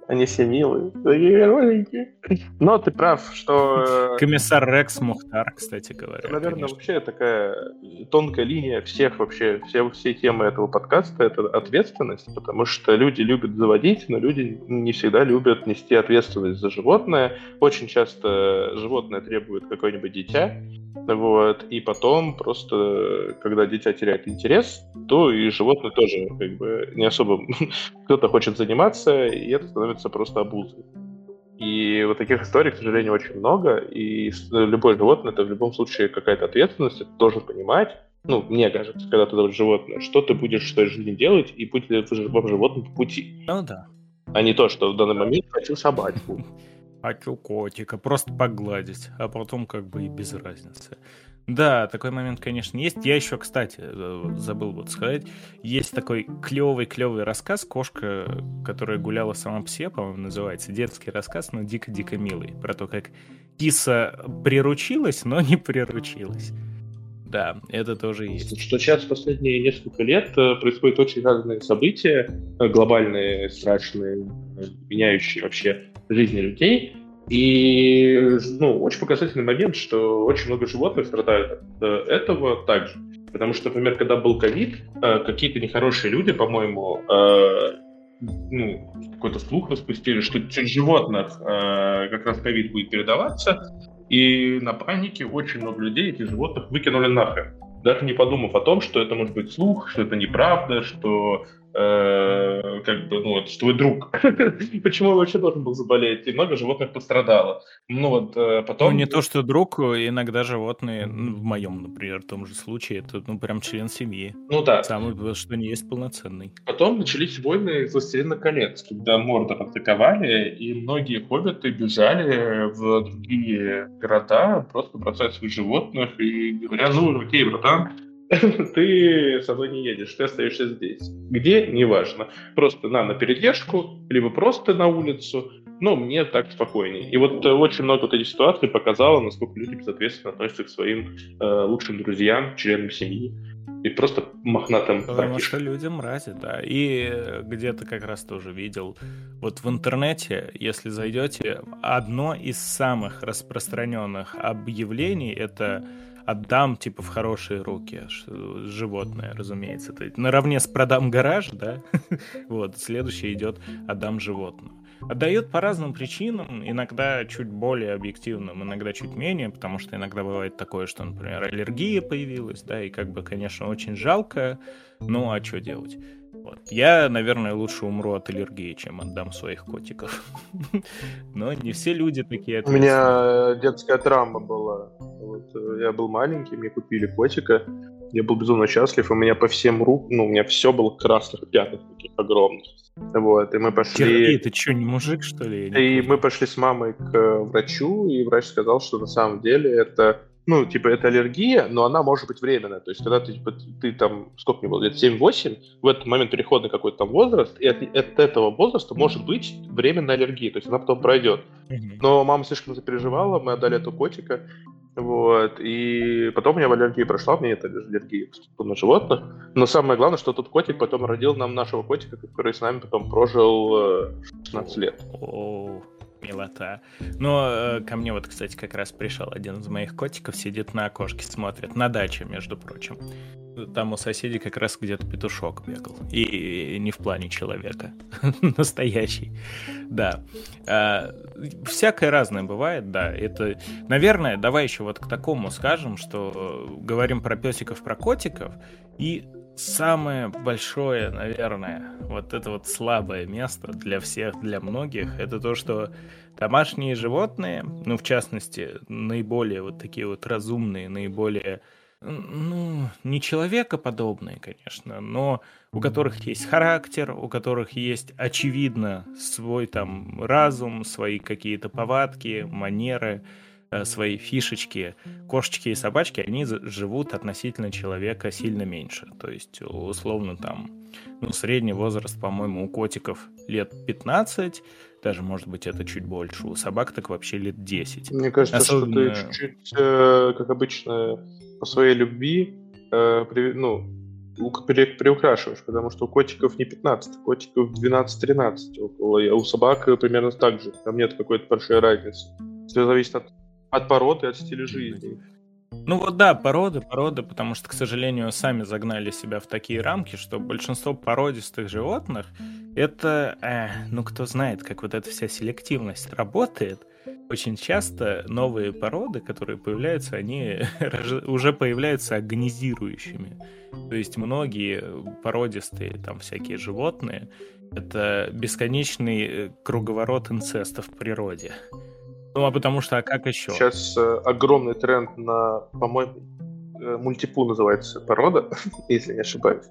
Они все милые. Такие маленькие. Но ты прав, что... Э, Комиссар Рекс Мухтар, кстати говоря. Наверное, конечно. вообще такая тонкая линия всех вообще, все, все темы этого подкаста — это ответственность, потому что люди любят заводить, но люди не всегда любят нести ответственность за животное. Очень часто животное требует какое-нибудь дитя, вот, и потом просто, когда дитя теряет интерес, то и животное тоже как бы не особо кто-то хочет заниматься, и это становится просто обузой. И вот таких историй, к сожалению, очень много, и любое животное это в любом случае какая-то ответственность, ты должен понимать, ну, мне кажется, когда ты зовешь животное, что ты будешь в своей жизни делать, и будет ли вам животным по пути. Ну да. А не то, что в данный момент хочу собачку хочу котика, просто погладить, а потом как бы и без разницы. Да, такой момент, конечно, есть. Я еще, кстати, э, забыл вот сказать, есть такой клевый-клевый рассказ «Кошка, которая гуляла сама псе», по-моему, называется. Детский рассказ, но дико-дико милый. Про то, как киса приручилась, но не приручилась. Да, это тоже есть. Что сейчас последние несколько лет э, происходят очень разные события, э, глобальные, страшные, меняющие вообще жизни людей. И ну, очень показательный момент, что очень много животных страдают от э, этого также. Потому что, например, когда был ковид, э, какие-то нехорошие люди, по-моему, э, ну, какой-то слух распустили, что через животных как раз ковид будет передаваться, и на панике очень много людей этих животных выкинули нахрен. Даже не подумав о том, что это может быть слух, что это неправда, что э, как бы, ну, вот, что твой друг. Почему он вообще должен был заболеть? И много животных пострадало. Ну, вот, э, потом... Ну, не то, что друг, иногда животные, ну, в моем, например, том же случае, это, ну, прям член семьи. Ну, да. Самый, что не есть полноценный. Потом начались войны «Властелина колец», когда Мордор атаковали, и многие хоббиты бежали в другие города, просто бросая своих животных и говоря, ну, окей, братан, ты со мной не едешь, ты остаешься здесь. Где? Неважно. Просто на, на передержку, либо просто на улицу, но мне так спокойнее. И вот э, очень много вот этих ситуаций показало, насколько люди безответственно относятся к своим э, лучшим друзьям, членам семьи. И просто мохнатым Потому братишкам. что люди мрази, да. И где-то как раз тоже видел. Вот в интернете, если зайдете, одно из самых распространенных объявлений это отдам, типа, в хорошие руки животное, разумеется. То есть, наравне с продам гараж, да, вот, следующий идет отдам животное. Отдают по разным причинам, иногда чуть более объективным, иногда чуть менее, потому что иногда бывает такое, что, например, аллергия появилась, да, и как бы, конечно, очень жалко, ну а что делать? Вот. Я, наверное, лучше умру от аллергии, чем отдам своих котиков. Но не все люди такие. У меня детская травма была. Вот, э, я был маленький, мне купили котика. Я был безумно счастлив, у меня по всем рук, ну, у меня все было красных пятнах таких огромных. Вот, и мы пошли... Сергей, ты что, не мужик, что ли? И мы пошли с мамой к э, врачу, и врач сказал, что на самом деле это ну, типа, это аллергия, но она может быть временная. То есть, когда ты, типа, ты там, сколько мне было, лет 7-8, в этот момент переходный какой-то там возраст, и от, от этого возраста может быть временная аллергия, то есть она потом пройдет. Но мама слишком запереживала, мы отдали эту котика, вот, и потом у меня аллергия прошла, у меня нет аллергии на животных. Но самое главное, что тот котик потом родил нам нашего котика, который с нами потом прожил 16 э, лет. Милота. Но э, ко мне вот, кстати, как раз пришел один из моих котиков, сидит на окошке, смотрит, на даче, между прочим. Там у соседей как раз где-то петушок бегал. И, и не в плане человека. Настоящий. Да. А, всякое разное бывает, да. Это, наверное, давай еще вот к такому скажем, что э, говорим про песиков, про котиков. И самое большое, наверное, вот это вот слабое место для всех, для многих, это то, что домашние животные, ну, в частности, наиболее вот такие вот разумные, наиболее, ну, не человекоподобные, конечно, но у которых есть характер, у которых есть, очевидно, свой там разум, свои какие-то повадки, манеры, свои фишечки, кошечки и собачки, они живут относительно человека сильно меньше. То есть, условно, там, ну, средний возраст, по-моему, у котиков лет 15, даже, может быть, это чуть больше. У собак так вообще лет 10. Мне кажется, Особенно... что ты чуть-чуть, э, как обычно, по своей любви, э, при, ну, приукрашиваешь, потому что у котиков не 15, у котиков 12-13 около, а у собак примерно так же. Там нет какой-то большой разницы. Все зависит от от породы, от стиля жизни. Ну вот да, породы, породы, потому что, к сожалению, сами загнали себя в такие рамки, что большинство породистых животных это, э, ну кто знает, как вот эта вся селективность работает. Очень часто новые породы, которые появляются, они уже появляются агонизирующими. То есть многие породистые там всякие животные это бесконечный э, круговорот инцеста в природе. Ну, а потому что, а как еще? Сейчас э, огромный тренд на, по-моему, э, мультипу называется порода, если не ошибаюсь.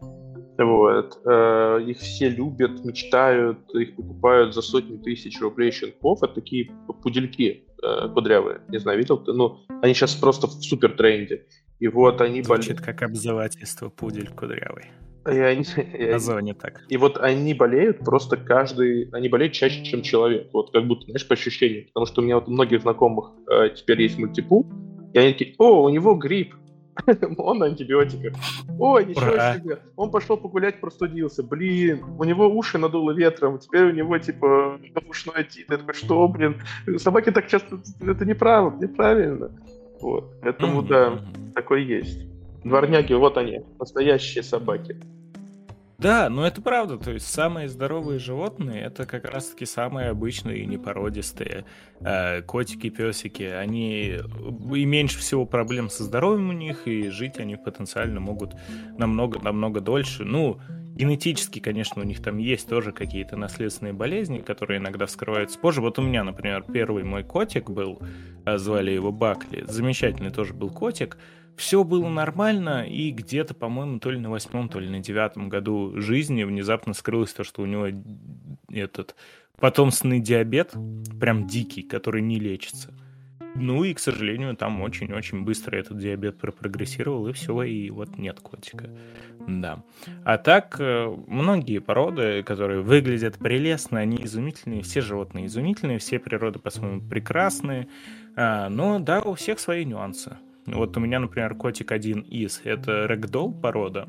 Вот. Э, их все любят, мечтают, их покупают за сотни тысяч рублей щенков. Это такие пудельки э, кудрявые. Не знаю, видел ты? Ну, они сейчас просто в супер тренде. И вот они... Звучит как обзывательство пудель кудрявый. И они, На зоне так. И вот они болеют просто каждый... Они болеют чаще, чем человек. Вот как будто, знаешь, по ощущениям. Потому что у меня вот у многих знакомых э, теперь есть мультипу. И они такие, о, у него грипп. Он на антибиотиках. Ой, ничего Ура. себе. Он пошел погулять, простудился. Блин, у него уши надуло ветром. Теперь у него, типа, ушной отит. Я такой, что, блин? Собаки так часто... Это неправильно, неправильно. Вот. Поэтому, mm-hmm. да, такой есть. Дворняги, вот они, настоящие собаки. Да, ну это правда. То есть самые здоровые животные это как раз-таки самые обычные и непородистые. Э, котики, песики, они и меньше всего проблем со здоровьем у них, и жить они потенциально могут намного-намного дольше. Ну, Генетически, конечно, у них там есть тоже какие-то наследственные болезни, которые иногда вскрываются позже. Вот у меня, например, первый мой котик был, а, звали его Бакли, замечательный тоже был котик. Все было нормально, и где-то, по-моему, то ли на восьмом, то ли на девятом году жизни внезапно скрылось то, что у него этот потомственный диабет, прям дикий, который не лечится. Ну и, к сожалению, там очень-очень быстро этот диабет прогрессировал, и все, и вот нет котика. Да. А так, э, многие породы, которые выглядят прелестно, они изумительные, все животные изумительные, все природы по-своему прекрасные, а, но да, у всех свои нюансы. Вот у меня, например, котик один из, это рэгдолл порода,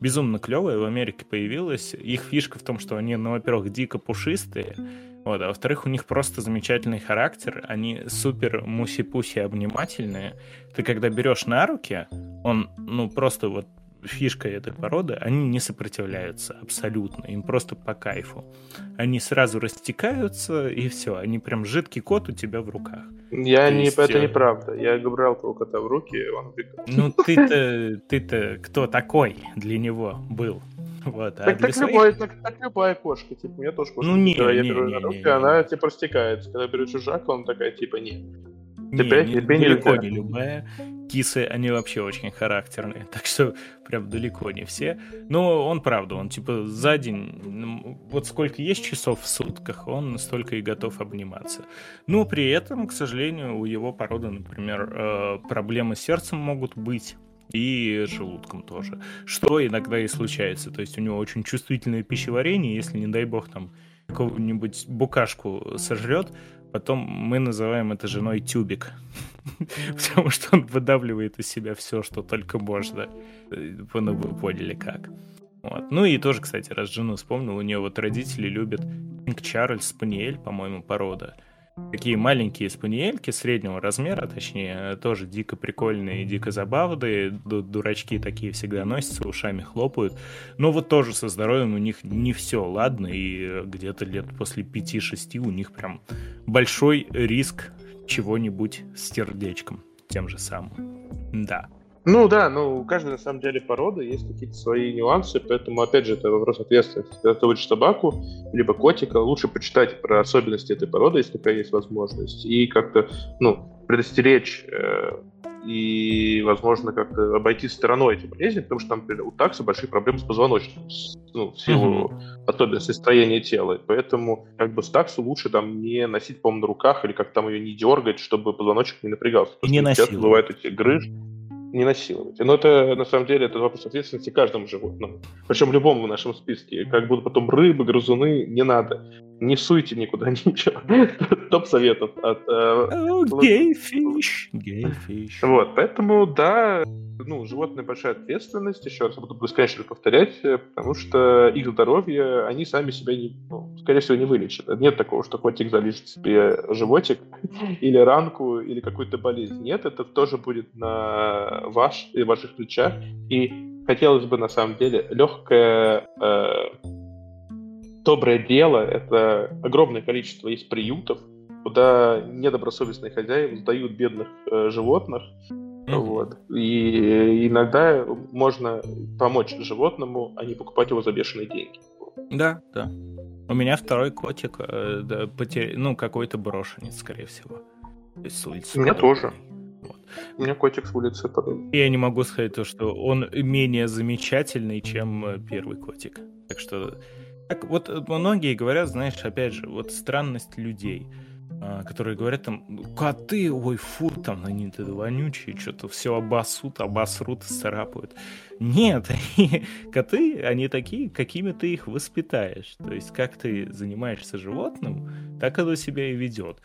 безумно клевая, в Америке появилась. Их фишка в том, что они, ну, во-первых, дико пушистые, вот, а во-вторых, у них просто замечательный характер, они супер муси-пуси обнимательные. Ты когда берешь на руки, он, ну, просто вот фишка этой породы, они не сопротивляются абсолютно, им просто по кайфу. Они сразу растекаются, и все, они прям жидкий кот у тебя в руках. Я не, есть, это э... неправда. Я брал того кота в руки, он убегал. Ну ты-то, ты-то кто такой для него был? Вот, а так, так, своих... любой, так, так любая кошка, типа, я тоже кошка. Ну, не, когда не, я беру не, на руки, не, не, она, типа, растекается. Когда беру чужака, он такая, типа, нет. Тебе, не, тебе далеко не любая. Кисы, они вообще очень характерные, так что прям далеко не все. Но он, правда, он типа за день, вот сколько есть часов в сутках, он столько и готов обниматься. Но при этом, к сожалению, у его породы, например, э, проблемы с сердцем могут быть и желудком тоже. Что иногда и случается. То есть у него очень чувствительное пищеварение, если, не дай бог, там какого-нибудь букашку сожрет, потом мы называем это женой тюбик. Потому что он выдавливает из себя все, что только можно. Вы поняли как. Вот. Ну и тоже, кстати, раз жену вспомнил, у нее вот родители любят Кинг Чарльз Спаниель, по-моему, порода такие маленькие спаниельки среднего размера, точнее, тоже дико прикольные, дико забавные, дурачки такие всегда носятся, ушами хлопают, но вот тоже со здоровьем у них не все ладно, и где-то лет после 5-6 у них прям большой риск чего-нибудь с сердечком тем же самым. Да. Ну да, ну у каждой на самом деле породы есть какие-то свои нюансы, поэтому опять же это вопрос ответственности. Когда ты учишь собаку, либо котика, лучше почитать про особенности этой породы, если такая есть возможность, и как-то, ну, предостеречь э, и, возможно, как-то обойти стороной эти болезни, потому что, например, у такса большие проблемы с позвоночником, ну, в силу mm-hmm. особенностей строения тела. Поэтому, как бы, с таксу лучше там не носить, по-моему, на руках или как там ее не дергать, чтобы позвоночник не напрягался. Не носить. бывают эти грыжи не насиловать. Но это, на самом деле, это вопрос ответственности каждому животному. Причем любому в нашем списке. Как будут потом рыбы, грызуны, не надо. Не суйте никуда ничего. Топ советов от... Гейфиш. Э, Гейфиш. Вот, поэтому, да, ну, животные большая ответственность, еще раз буду бесконечно повторять, э, потому что их здоровье, они сами себя, не, ну, скорее всего, не вылечат. Нет такого, что котик залежит себе животик или ранку, или какую-то болезнь. Нет, это тоже будет на ваш и ваших плечах. И хотелось бы, на самом деле, легкое э, доброе дело. Это огромное количество есть приютов, куда недобросовестные хозяева сдают бедных э, животных, Mm-hmm. Вот. И иногда можно помочь животному, а не покупать его за бешеные деньги. Да, да. У меня второй котик, э, да, потер... ну, какой-то брошенец, скорее всего. То есть с улицы. У меня тоже. Вот. У меня котик с улицы подобный. Я не могу сказать то, что он менее замечательный, чем э, первый котик. Так что... Так вот, многие говорят, знаешь, опять же, вот странность людей – которые говорят там, коты, ой, фу, там они -то вонючие, что-то все обосут, обосрут, царапают. Нет, они, коты, они такие, какими ты их воспитаешь. То есть, как ты занимаешься животным, так оно себя и ведет.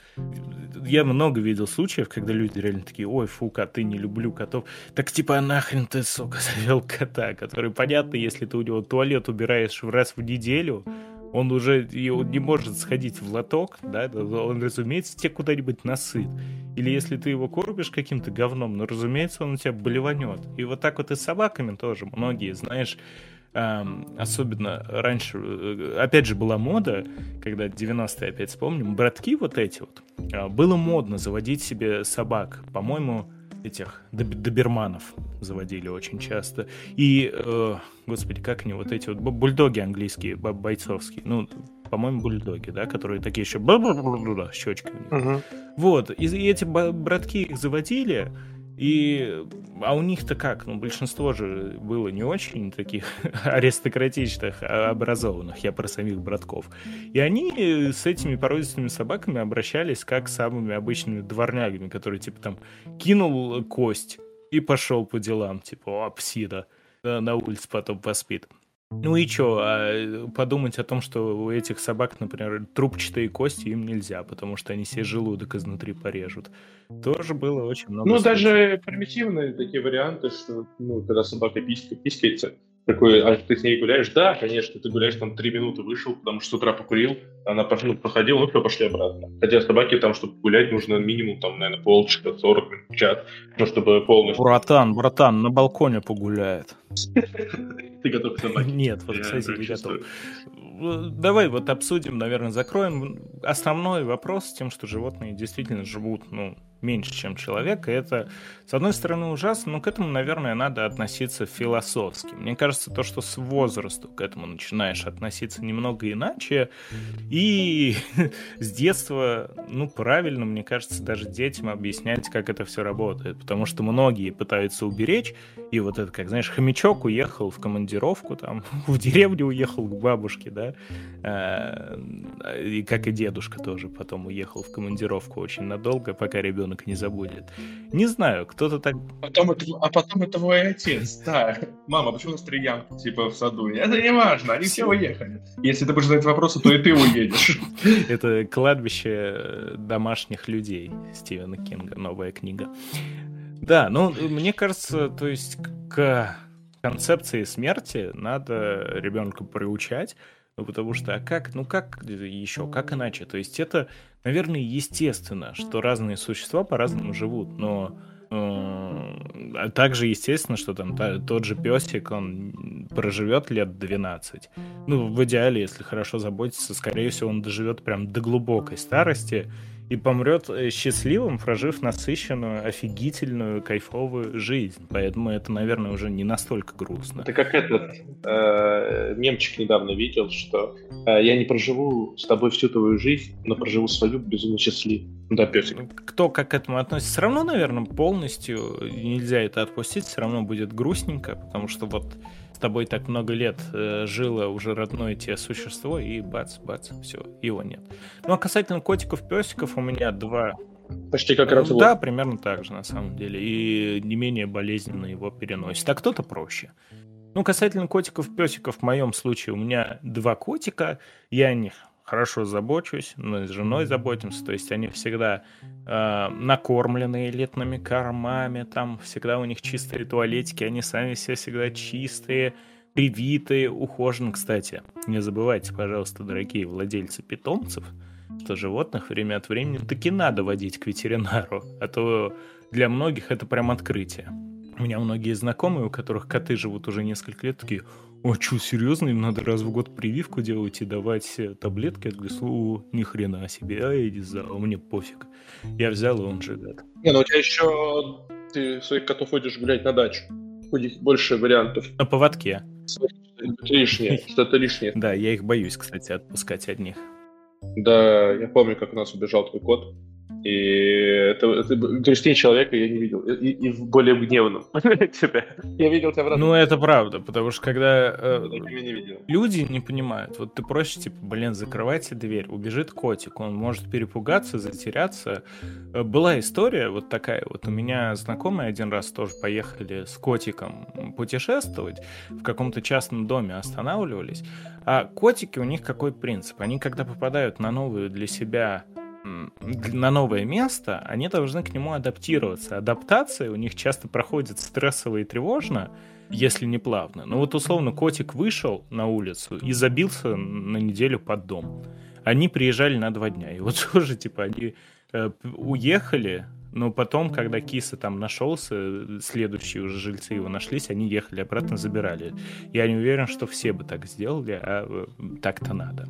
Я много видел случаев, когда люди реально такие, ой, фу, коты, не люблю котов. Так типа, а нахрен ты, сука, завел кота, который, понятно, если ты у него туалет убираешь раз в неделю, он уже он не может сходить в лоток, да, он, разумеется, тебе куда-нибудь насыт. Или если ты его кормишь каким-то говном, ну, разумеется, он у тебя болеванет. И вот так вот и с собаками тоже многие, знаешь, особенно раньше, э, опять же, была мода, когда 90-е опять вспомним, братки вот эти вот, э, было модно заводить себе собак. По-моему, этих доберманов заводили очень часто. И, э, господи, как они, вот эти вот бульдоги английские, бойцовские, ну, по-моему, бульдоги, да, которые такие еще щечки у них. Угу. Вот, и, и эти братки их заводили, и, а у них-то как? Ну, большинство же было не очень таких аристократичных, а образованных, я про самих братков. И они с этими породистыми собаками обращались как с самыми обычными дворнягами, которые, типа, там, кинул кость и пошел по делам, типа, о, псида, на улице потом поспит. Ну и что, а подумать о том, что у этих собак, например, трубчатые кости им нельзя, потому что они себе желудок изнутри порежут. Тоже было очень много. Ну, случаев. даже примитивные такие варианты, что, ну, когда собака писька, пискается, такой, а ты с ней гуляешь? Да, конечно, ты гуляешь там три минуты, вышел, потому что с утра покурил, она ну, походила, ну все, пошли обратно. Хотя собаке там, чтобы гулять, нужно минимум, там, наверное, полчаса, 40 минут, час, ну, чтобы полностью... Братан, братан, на балконе погуляет. Ты готов к собаке? Нет, вот, кстати, не готов. Давай вот обсудим, наверное, закроем основной вопрос с тем, что животные действительно живут, ну, меньше, чем человек, и это, с одной стороны, ужасно, но к этому, наверное, надо относиться философски. Мне кажется, то, что с возрасту к этому начинаешь относиться немного иначе, и с детства, ну, правильно, мне кажется, даже детям объяснять, как это все работает, потому что многие пытаются уберечь, и вот это, как, знаешь, хомячок уехал в командировку, там, в деревню уехал к бабушке, да, а, и как и дедушка тоже потом уехал в командировку очень надолго, пока ребенок ребенок не забудет. Не знаю, кто-то так... Потом это, а потом это твой отец, да. Мама, почему у нас три ямки, типа, в саду? Это не важно, они все уехали. Если ты будешь задать вопросы, то и ты уедешь. Это кладбище домашних людей Стивена Кинга, новая книга. Да, ну, мне кажется, то есть к концепции смерти надо ребенка приучать, ну, потому что, а как, ну как еще, как иначе? То есть это, наверное, естественно, что разные существа по-разному живут, но э, а также естественно, что там та, тот же песик, он проживет лет 12. Ну, в идеале, если хорошо заботиться, скорее всего, он доживет прям до глубокой старости, и помрет э, счастливым, прожив насыщенную, офигительную, кайфовую жизнь. Поэтому это, наверное, уже не настолько грустно. Это как этот э, немчик недавно видел, что э, я не проживу с тобой всю твою жизнь, но проживу свою безумно счастливо. Да, песик. Ну, кто как к этому относится? Все равно, наверное, полностью нельзя это отпустить, все равно будет грустненько, потому что вот с тобой так много лет э, жило уже родное тебе существо, и бац-бац, все, его нет. Ну а касательно котиков-песиков у меня два... Почти как раз Да, примерно так же, на самом деле. И не менее болезненно его переносит. А кто-то проще. Ну, касательно котиков-песиков, в моем случае у меня два котика, я о них хорошо забочусь, мы с женой заботимся, то есть они всегда э, накормленные летными кормами, там всегда у них чистые туалетики, они сами все всегда чистые, привитые, ухожены. Кстати, не забывайте, пожалуйста, дорогие владельцы питомцев, что животных время от времени таки надо водить к ветеринару, а то для многих это прям открытие. У меня многие знакомые, у которых коты живут уже несколько лет, такие, о, что, серьезно, им надо раз в год прививку делать и давать таблетки? Я говорю, ни хрена себе, а иди за, а мне пофиг. Я взял, и он живет. Не, ну у тебя еще ты своих котов ходишь гулять на дачу. У них больше вариантов. На поводке. Лишнее, что-то лишнее. Да, я их боюсь, кстати, отпускать одних. Да, я помню, как у нас убежал твой кот. И это, это грустнее человека я не видел. И, и в более гневном тебя. Я видел тебя в разных... Ну, это правда, потому что когда э, не люди не понимают, вот ты просишь, типа, блин, закрывайте дверь, убежит котик, он может перепугаться, затеряться. Э, была история вот такая, вот у меня знакомые один раз тоже поехали с котиком путешествовать, в каком-то частном доме останавливались, а котики у них какой принцип? Они когда попадают на новую для себя на новое место, они должны к нему адаптироваться. Адаптация у них часто проходит стрессово и тревожно, если не плавно. Но вот условно котик вышел на улицу и забился на неделю под дом. Они приезжали на два дня. И вот тоже, типа, они э, уехали, но потом, когда Киса там нашелся, следующие уже жильцы его нашлись, они ехали обратно, забирали. Я не уверен, что все бы так сделали, а э, так-то надо.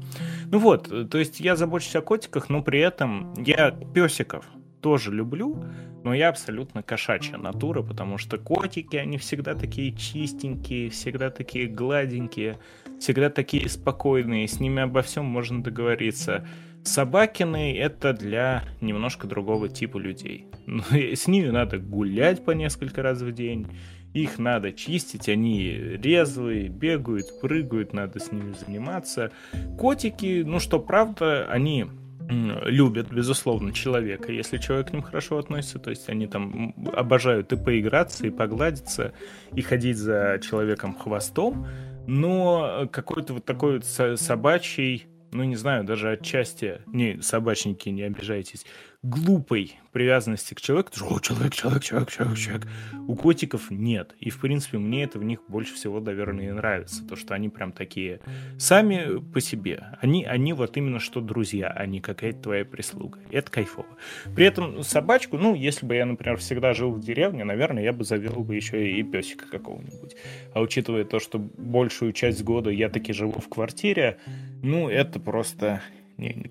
Ну вот, то есть я забочусь о котиках, но при этом я песиков тоже люблю, но я абсолютно кошачья натура, потому что котики, они всегда такие чистенькие, всегда такие гладенькие, всегда такие спокойные, с ними обо всем можно договориться. Собакины — это для немножко другого типа людей. Ну, с ними надо гулять по несколько раз в день, их надо чистить, они резвые, бегают, прыгают, надо с ними заниматься. Котики, ну что правда, они любят, безусловно, человека. Если человек к ним хорошо относится, то есть они там обожают и поиграться, и погладиться, и ходить за человеком хвостом, но какой-то вот такой вот собачий, ну не знаю, даже отчасти, не, собачники, не обижайтесь, глупой привязанности к человеку, что О, человек, человек, человек, человек, человек. У котиков нет. И, в принципе, мне это в них больше всего, наверное, и нравится. То, что они прям такие сами по себе. Они, они вот именно что друзья, а не какая-то твоя прислуга. Это кайфово. При этом собачку, ну, если бы я, например, всегда жил в деревне, наверное, я бы завел бы еще и песика какого-нибудь. А учитывая то, что большую часть года я таки живу в квартире, ну, это просто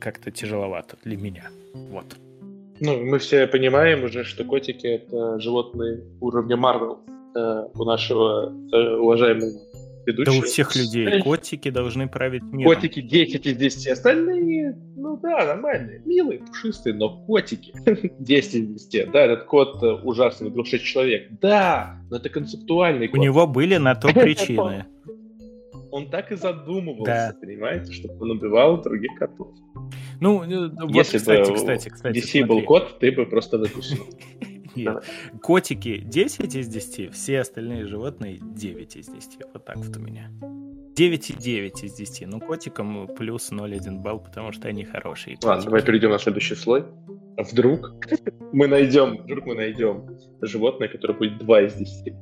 как-то тяжеловато для меня. Вот. Ну, мы все понимаем уже, что котики — это животные уровня Марвел э, у нашего э, уважаемого ведущего. Да у всех людей котики должны править миром. Котики 10 из 10, остальные, ну да, нормальные, милые, пушистые, но котики 10 из 10. Да, этот кот э, ужасный, 26 человек. Да, но это концептуальный кот. У него были на то причины. Он так и задумывался, понимаете, чтобы он убивал других котов. Ну, э, вот, Если кстати, бы кстати, кстати, DC смотри. был кот, ты бы просто выпустил. Нет. Котики 10 из 10, все остальные животные 9 из 10. Вот так вот у меня. 9,9 из 10. Ну, котикам плюс 0,1 балл, потому что они хорошие. Ладно, давай перейдем на следующий слой. Вдруг мы найдем, вдруг мы найдем животное, которое будет 2 из 10.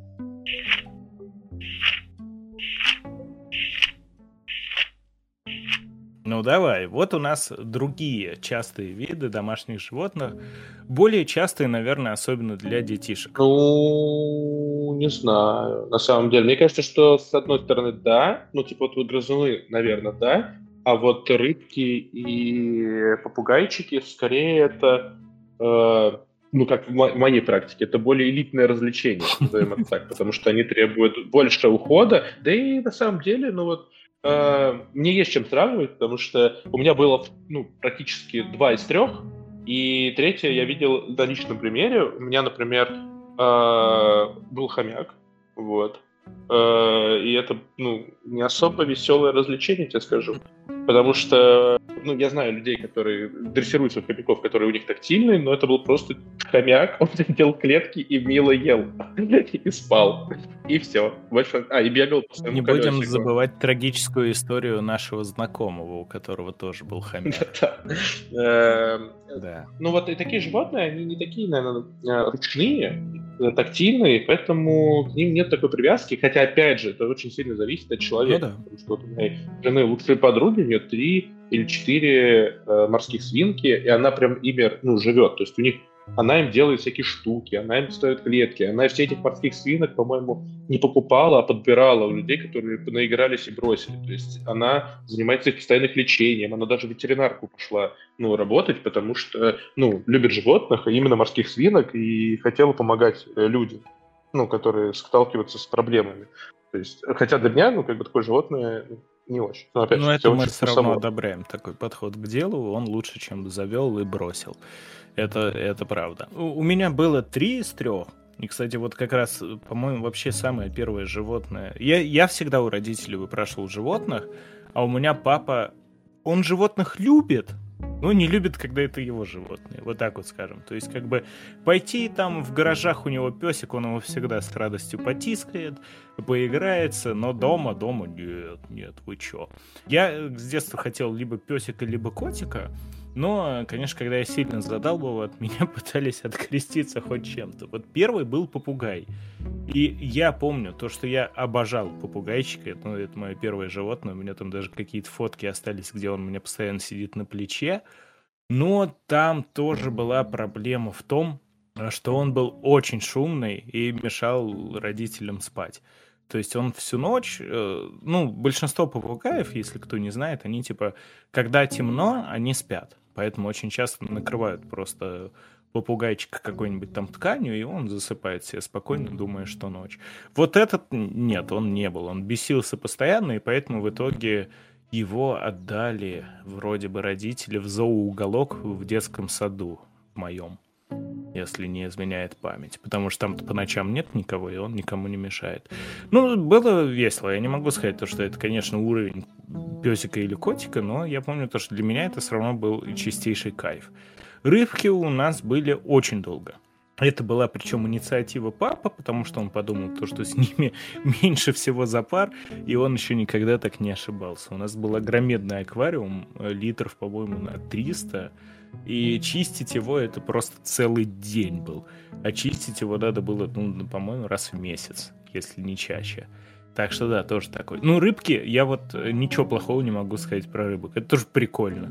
Ну давай, вот у нас другие частые виды домашних животных. Более частые, наверное, особенно для детишек. Ну, не знаю. На самом деле, мне кажется, что с одной стороны, да. Ну, типа вот грызуны, наверное, да. А вот рыбки и попугайчики, скорее это, э, ну, как в моей практике, это более элитное развлечение, назовем это так, потому что они требуют больше ухода. Да и на самом деле, ну вот, мне есть чем сравнивать, потому что у меня было ну, практически два из трех, и третье я видел на личном примере. У меня, например, э, был хомяк, вот. Э, и это, ну, не особо веселое развлечение, тебе скажу. Потому что, ну, я знаю людей, которые дрессируют своих хомяков, которые у них тактильные, но это был просто хомяк, он делал клетки и мило ел. И спал. И все. Больше... А, и бегал по своему Не будем забывать трагическую историю нашего знакомого, у которого тоже был хомяк. Эм, да. Ну вот и такие животные, они не такие, наверное, э, ручные, э, тактильные, поэтому к ним нет такой привязки. Хотя, опять же, это очень сильно зависит от человека. Ну, да. Потому что вот у моей жены лучшие подруги, у нее три или четыре э, морских свинки, и она прям ими ну, живет. То есть у них она им делает всякие штуки, она им ставит клетки. Она все этих морских свинок, по-моему, не покупала, а подбирала у людей, которые наигрались и бросили. То есть она занимается их постоянным лечением. Она даже в ветеринарку пошла ну, работать, потому что ну, любит животных, а именно морских свинок, и хотела помогать э, людям, ну, которые сталкиваются с проблемами. То есть, хотя для меня, ну, как бы такое животное ну, не очень. Но, опять, Но это мы все равно одобряем. Такой подход к делу, он лучше, чем завел и бросил. Это, это правда. У, у меня было три из трех. И, кстати, вот как раз, по-моему, вообще самое первое животное. Я, я всегда у родителей выпрашивал животных, а у меня папа, он животных любит, но не любит, когда это его животные. Вот так вот скажем. То есть, как бы пойти там в гаражах у него песик, он его всегда с радостью потискает, поиграется, но дома, дома нет, нет, вы чё. Я с детства хотел либо песика, либо котика, но, конечно, когда я сильно задалбывал, от меня пытались откреститься хоть чем-то. Вот первый был попугай. И я помню то, что я обожал попугайчика. Ну, это мое первое животное. У меня там даже какие-то фотки остались, где он у меня постоянно сидит на плече. Но там тоже была проблема в том, что он был очень шумный и мешал родителям спать. То есть он всю ночь, э, ну, большинство попугаев, если кто не знает, они типа, когда темно, они спят. Поэтому очень часто накрывают просто попугайчика какой-нибудь там тканью, и он засыпает себе спокойно, думая, что ночь. Вот этот, нет, он не был. Он бесился постоянно, и поэтому в итоге его отдали вроде бы родители в зооуголок в детском саду в моем, если не изменяет память. Потому что там по ночам нет никого, и он никому не мешает. Ну, было весело. Я не могу сказать, то, что это, конечно, уровень песика или котика, но я помню то, что для меня это все равно был чистейший кайф. Рыбки у нас были очень долго. Это была причем инициатива папа, потому что он подумал, то, что с ними меньше всего за пар, и он еще никогда так не ошибался. У нас был огромедный аквариум, э, литров, по-моему, на 300, и чистить его это просто целый день был. А чистить его надо было, ну, по-моему, раз в месяц, если не чаще. Так что да, тоже такой. Ну, рыбки, я вот э, ничего плохого не могу сказать про рыбок. Это тоже прикольно.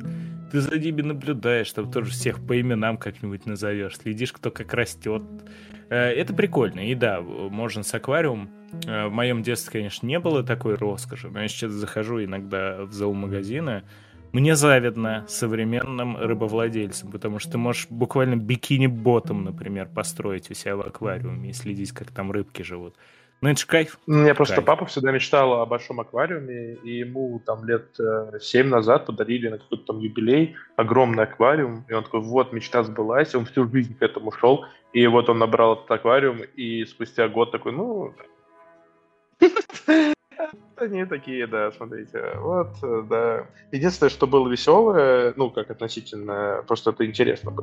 Ты за ними наблюдаешь, там тоже всех по именам как-нибудь назовешь, следишь, кто как растет. Э, это прикольно. И да, можно с аквариум. Э, в моем детстве, конечно, не было такой роскоши, но я сейчас захожу иногда в зоомагазины. Мне завидно современным рыбовладельцам, потому что ты можешь буквально бикини-ботом, например, построить у себя в аквариуме и следить, как там рыбки живут. Ну, это же кайф. У меня просто кайф. папа всегда мечтал о большом аквариуме, и ему там лет э, семь назад подарили на какой-то там юбилей огромный аквариум, и он такой, вот, мечта сбылась, он всю жизнь к этому шел, и вот он набрал этот аквариум, и спустя год такой, ну, Они такие, да, смотрите. Вот, да. Единственное, что было веселое, ну, как относительно, просто это интересно,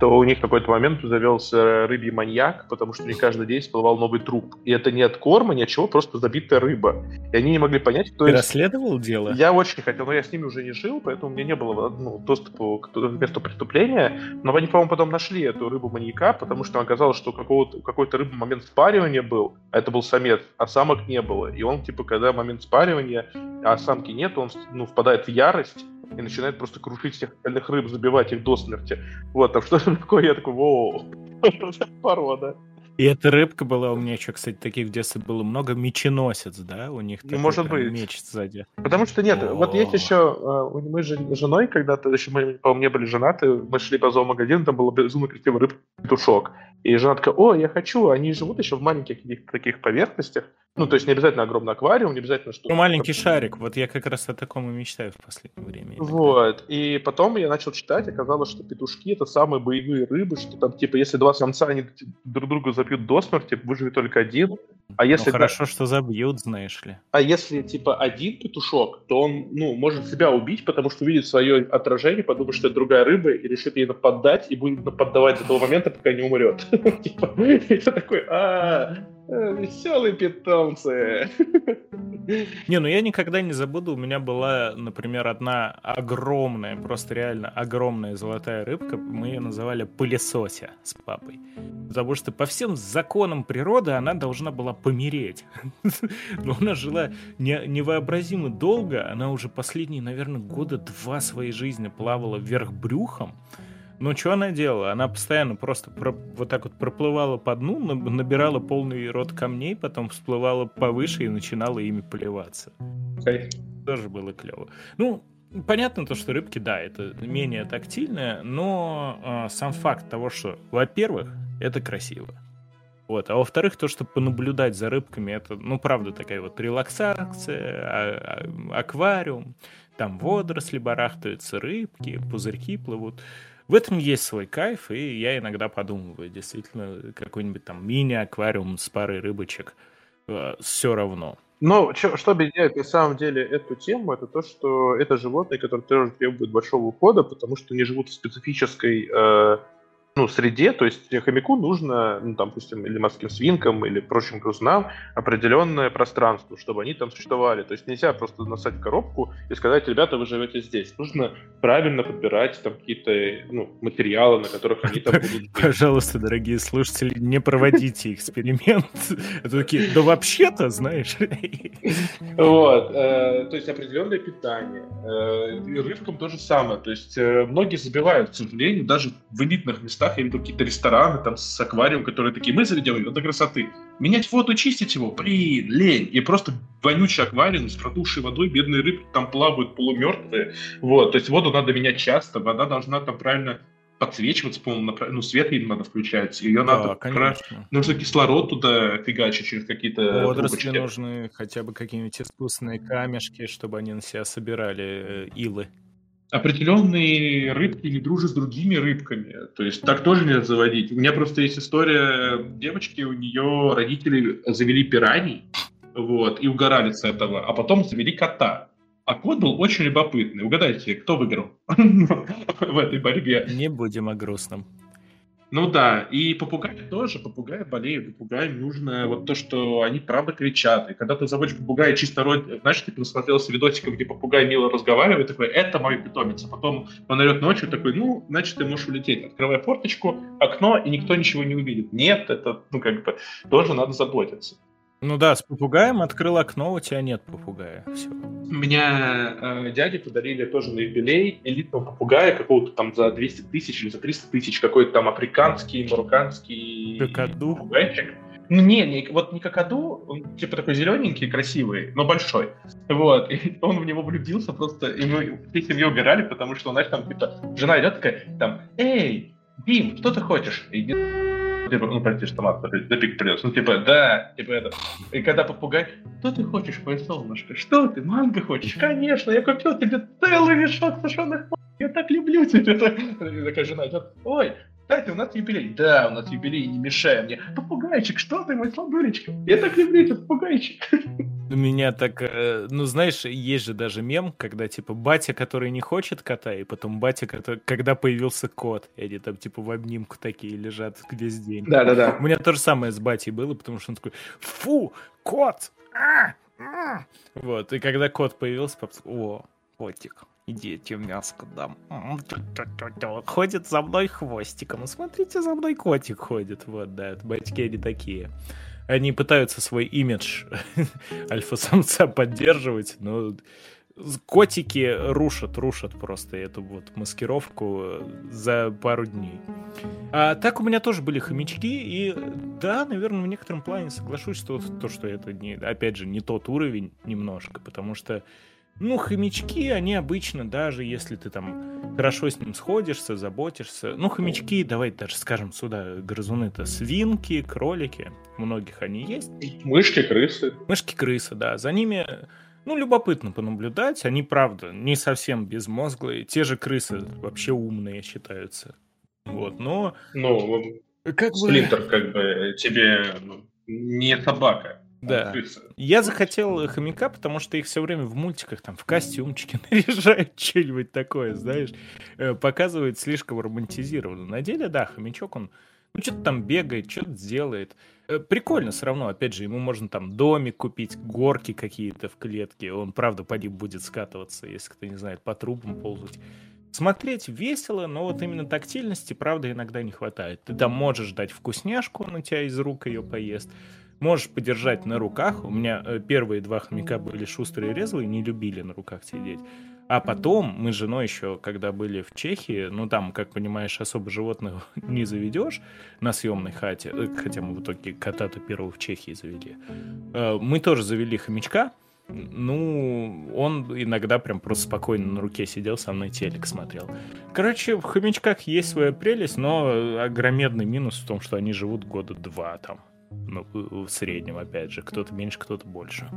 то у них в какой-то момент завелся рыбий маньяк, потому что не каждый день всплывал новый труп. И это не от корма, ни от чего, просто забитая рыба. И они не могли понять, кто... Ты есть... расследовал дело? Я очень хотел, но я с ними уже не жил, поэтому у меня не было ну, доступа к месту преступления. Но они, по-моему, потом нашли эту рыбу-маньяка, потому что оказалось, что какого-то, какой-то рыбы момент спаривания был, а это был самец, а самок не было. И он, типа, когда момент спаривания, а самки нет, он ну, впадает в ярость и начинает просто крушить всех остальных рыб, забивать их до смерти. Вот, там что такое, я такой, воу, порода. И эта рыбка была у меня еще, кстати, таких в детстве было много. Меченосец, да? У них такой, Может быть. меч сзади. Потому что нет, О-о-о. вот есть еще... А, мы же с женой когда-то, еще мы, по-моему, не были женаты, мы шли по зоомагазину, там был безумно красивый рыб-петушок. И жена такая, о, я хочу, они живут еще в маленьких таких поверхностях. Ну, то есть не обязательно огромный аквариум, не обязательно что Ну, маленький шарик, вот я как раз о таком и мечтаю в последнее время. Вот, и потом я начал читать, оказалось, что петушки это самые боевые рыбы, что там, типа, если два самца, они друг друга забьют до смерти, выживет только один. А если... Ну, хорошо, да... что забьют, знаешь ли. А если, типа, один петушок, то он, ну, может себя убить, потому что увидит свое отражение, подумает, что это другая рыба, и решит ей нападать, и будет нападавать до того момента, пока не умрет. Типа, такой, а Э, Веселые питомцы. Не, ну я никогда не забуду, у меня была, например, одна огромная, просто реально огромная золотая рыбка, мы ее называли пылесося с папой. Потому что по всем законам природы она должна была помереть. Но она жила не, невообразимо долго, она уже последние, наверное, года два своей жизни плавала вверх брюхом, ну, что она делала? Она постоянно просто про, вот так вот проплывала по дну, набирала полный рот камней, потом всплывала повыше и начинала ими поливаться. Okay. Тоже было клево. Ну, понятно то, что рыбки, да, это менее тактильное, но э, сам факт того, что, во-первых, это красиво. Вот. А во-вторых, то, что понаблюдать за рыбками, это, ну, правда, такая вот релаксация, а, а, аквариум, там водоросли барахтаются, рыбки, пузырьки плывут. В этом есть свой кайф, и я иногда подумываю, действительно, какой-нибудь там мини-аквариум с парой рыбочек, э, все равно. Но что, что объединяет на самом деле эту тему, это то, что это животные, которые тоже требуют большого ухода, потому что они живут в специфической э, ну, среде, то есть хомяку нужно, ну, там, допустим, или морским свинкам, или прочим грызунам определенное пространство, чтобы они там существовали. То есть нельзя просто насать коробку и сказать, ребята, вы живете здесь. Нужно правильно подбирать там какие-то ну, материалы, на которых они там будут Пожалуйста, дорогие слушатели, не проводите эксперимент. Это такие, да вообще-то, знаешь. Вот. Э, то есть определенное питание. Э, и рыбкам то же самое. То есть э, многие забивают, к сожалению, даже в элитных местах местах, я видел какие-то рестораны там с аквариумом, которые такие, мы сделали до красоты. Менять воду, чистить его, блин, лень. И просто вонючий аквариум с протухшей водой, бедные рыбки там плавают полумертвые. Вот, то есть воду надо менять часто, вода должна там правильно подсвечиваться, по-моему, ну, свет им надо включать. Ее да, надо... Конечно. Нужно кислород туда фигачить через какие-то Водоросли трубочки. нужны, хотя бы какие-нибудь искусственные камешки, чтобы они на себя собирали э, илы определенные рыбки не дружат с другими рыбками. То есть так тоже нельзя заводить. У меня просто есть история девочки, у нее родители завели пираний, вот, и угорали с этого, а потом завели кота. А кот был очень любопытный. Угадайте, кто выиграл в этой борьбе? Не будем о грустном. Ну да, и попугаи тоже, попугаи болеют, попугаям нужно вот то, что они правда кричат. И когда ты заводишь попугая чисто род, знаешь, ты насмотрелся видосиком, где попугай мило разговаривает, такой, это мой питомец. А потом он орет ночью, такой, ну, значит, ты можешь улететь. Открывай форточку, окно, и никто ничего не увидит. Нет, это, ну, как бы, тоже надо заботиться. Ну да, с попугаем открыл окно, у тебя нет попугая. Все. У меня э, дяде подарили тоже на юбилей элитного попугая какого-то там за 200 тысяч или за 300 тысяч, какой-то там африканский, марокканский Какаду. попугайчик. Ну, не, не, вот не какаду, он типа такой зелененький, красивый, но большой. Вот, и он в него влюбился просто, и мы всей семьей убирали, потому что, знаешь, там, типа, жена идет такая, там, эй, Дим, что ты хочешь? И типа, ну, прости, что мат запик придется. Ну, типа, да, типа это. И когда попугай, что ты хочешь, мое солнышко? Что ты, манго хочешь? Конечно, я купил тебе целый мешок сушеных я так люблю тебя. И такая жена идет, ой, кстати, у нас юбилей. Да, у нас юбилей, не мешай мне. Попугайчик, что ты, мой сладулечка? Я так люблю этот попугайчик. У меня так, э, ну знаешь, есть же даже мем, когда типа батя, который не хочет кота, и потом батя, который, когда появился кот, и они там типа в обнимку такие лежат весь день. Да-да-да. У меня то же самое с батей было, потому что он такой, фу, кот! А! А! Вот, и когда кот появился, папа, о, котик, Идите мяско дам. Ходит за мной хвостиком. Смотрите, за мной котик ходит. Вот, да, батьки они такие. Они пытаются свой имидж альфа-самца поддерживать, но котики рушат, рушат просто эту вот маскировку за пару дней. А так у меня тоже были хомячки, и да, наверное, в некотором плане соглашусь, что то, что это, не, опять же, не тот уровень немножко, потому что ну, хомячки, они обычно, даже если ты там хорошо с ним сходишься, заботишься. Ну, хомячки, давай даже скажем сюда, грызуны-то свинки, кролики. У многих они есть. Мышки, крысы. Мышки, крысы, да. За ними, ну, любопытно понаблюдать. Они, правда, не совсем безмозглые. Те же крысы вообще умные считаются. Вот, но... Ну, как Сплинтер, бы... как бы, тебе ну, не собака. Да. Я захотел хомяка, потому что их все время в мультиках там в костюмчике наряжают, что-нибудь такое, знаешь. Э, показывают слишком романтизированно. На деле, да, хомячок, он ну, что-то там бегает, что-то делает. Э, прикольно все равно, опять же, ему можно там домик купить, горки какие-то в клетке. Он, правда, по ним будет скатываться, если кто не знает, по трубам ползать. Смотреть весело, но вот именно тактильности, правда, иногда не хватает. Ты там можешь дать вкусняшку, он у тебя из рук ее поест. Можешь подержать на руках. У меня э, первые два хомяка были шустрые и резвые, не любили на руках сидеть. А потом мы с женой еще, когда были в Чехии, ну там, как понимаешь, особо животных не заведешь на съемной хате, э, хотя мы в итоге кота-то первого в Чехии завели. Э, мы тоже завели хомячка, ну, он иногда прям просто спокойно на руке сидел, со мной телек смотрел. Короче, в хомячках есть своя прелесть, но огромедный минус в том, что они живут года два там. Ну, в среднем, опять же. Кто-то меньше, кто-то больше.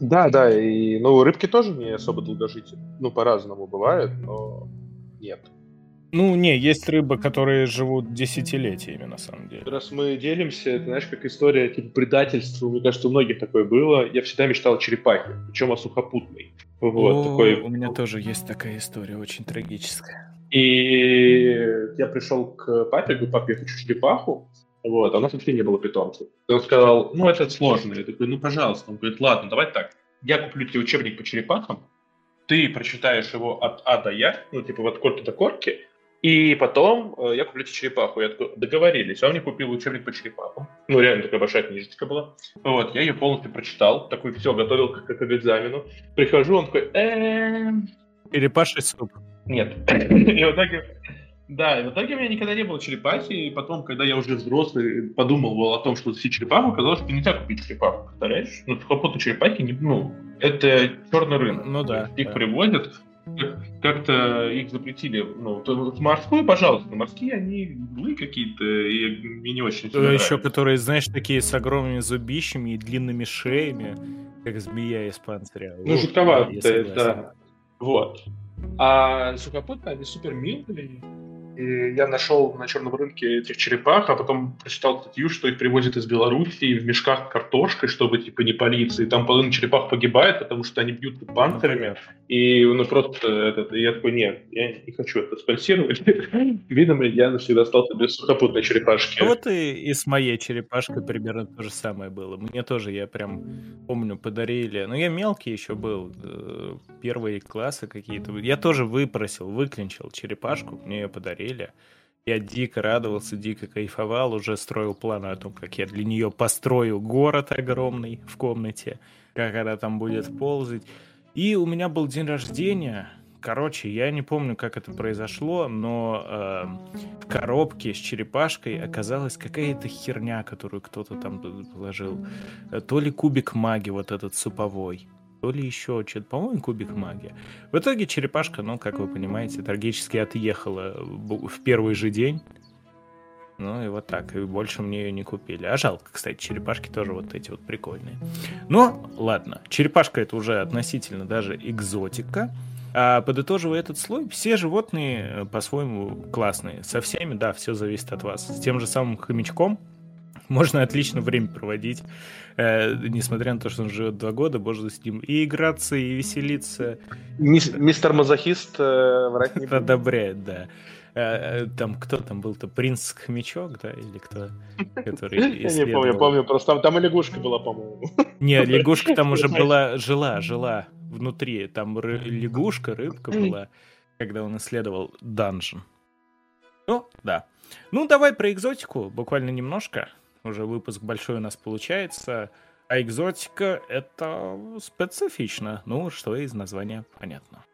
Да, да, и ну, рыбки тоже не особо долгожители. Ну, по-разному бывает, но нет. Ну, не, есть рыбы, которые живут десятилетиями, на самом деле. Раз мы делимся, это, знаешь, как история типа предательства, мне кажется, у многих такое было. Я всегда мечтал о черепахе, причем о сухопутной. Вот, о, такой... У меня тоже есть такая история, очень трагическая. И я пришел к папе, говорю, папа, я хочу черепаху. Вот, а у нас вообще не было питомцев. И он сказал, ну, это сложно. Я такой, ну, пожалуйста. Он говорит, ладно, давай так. Я куплю тебе учебник по черепахам, ты прочитаешь его от А до Я, ну, типа, от корки до корки, и потом э, я куплю тебе черепаху. Я такой, договорились. А он мне купил учебник по черепахам. Ну, реально такая большая книжечка была. Вот, я ее полностью прочитал. Такой, все, готовил как, как к экзамену. Прихожу, он такой, эм... Черепаший суп. Нет. И в итоге да, и в итоге у меня никогда не было черепахи, и потом, когда я уже взрослый подумал о том, что все черепаху, оказалось, что нельзя купить черепаху, представляешь? Ну, сухопутные черепахи, не, ну, это черный рынок. Ну да. Их да. привозят, как-то их запретили. Ну, морскую, пожалуйста, морские они были какие-то, и мне не очень Еще нравится. которые, знаешь, такие с огромными зубищами и длинными шеями, как змея из панциря. Ну, жутковатые, да. Вот. А сухопутные, они супер милые, и я нашел на черном рынке этих черепах, а потом прочитал статью, что их привозят из Белоруссии в мешках картошкой, чтобы типа не палиться. И там половина черепах погибает, потому что они бьют панцирями. И ну просто этот, и я такой, нет, я не хочу это спонсировать. Видимо, я навсегда остался без сухопутной черепашки. Вот и, и с моей черепашкой примерно то же самое было. Мне тоже, я прям помню, подарили. Но я мелкий еще был, э, первые классы какие-то. Я тоже выпросил, выклинчил черепашку, мне ее подарили говорили. Я дико радовался, дико кайфовал, уже строил планы о том, как я для нее построю город огромный в комнате, как она там будет ползать. И у меня был день рождения. Короче, я не помню, как это произошло, но э, в коробке с черепашкой оказалась какая-то херня, которую кто-то там положил. То ли кубик маги, вот этот суповой то ли еще что-то, по-моему, кубик магия. В итоге черепашка, ну, как вы понимаете, трагически отъехала в первый же день. Ну и вот так, и больше мне ее не купили. А жалко, кстати, черепашки тоже вот эти вот прикольные. Но, ладно, черепашка это уже относительно даже экзотика. А подытоживая этот слой, все животные э, по-своему классные. Со всеми, да, все зависит от вас. С тем же самым хомячком, можно отлично время проводить, э, несмотря на то, что он живет два года, можно с ним и играться, и веселиться. Мистер Мазохист э, врать не Одобряет, да. Э, э, там кто там был-то? Принц Хомячок, да? Или кто? Который Я не помню, помню, просто там, там и лягушка была, по-моему. Не, лягушка там уже была, жила, жила внутри. Там ры, лягушка, рыбка была, когда он исследовал данжен. Ну, да. Ну, давай про экзотику буквально немножко уже выпуск большой у нас получается. А экзотика — это специфично. Ну, что из названия понятно.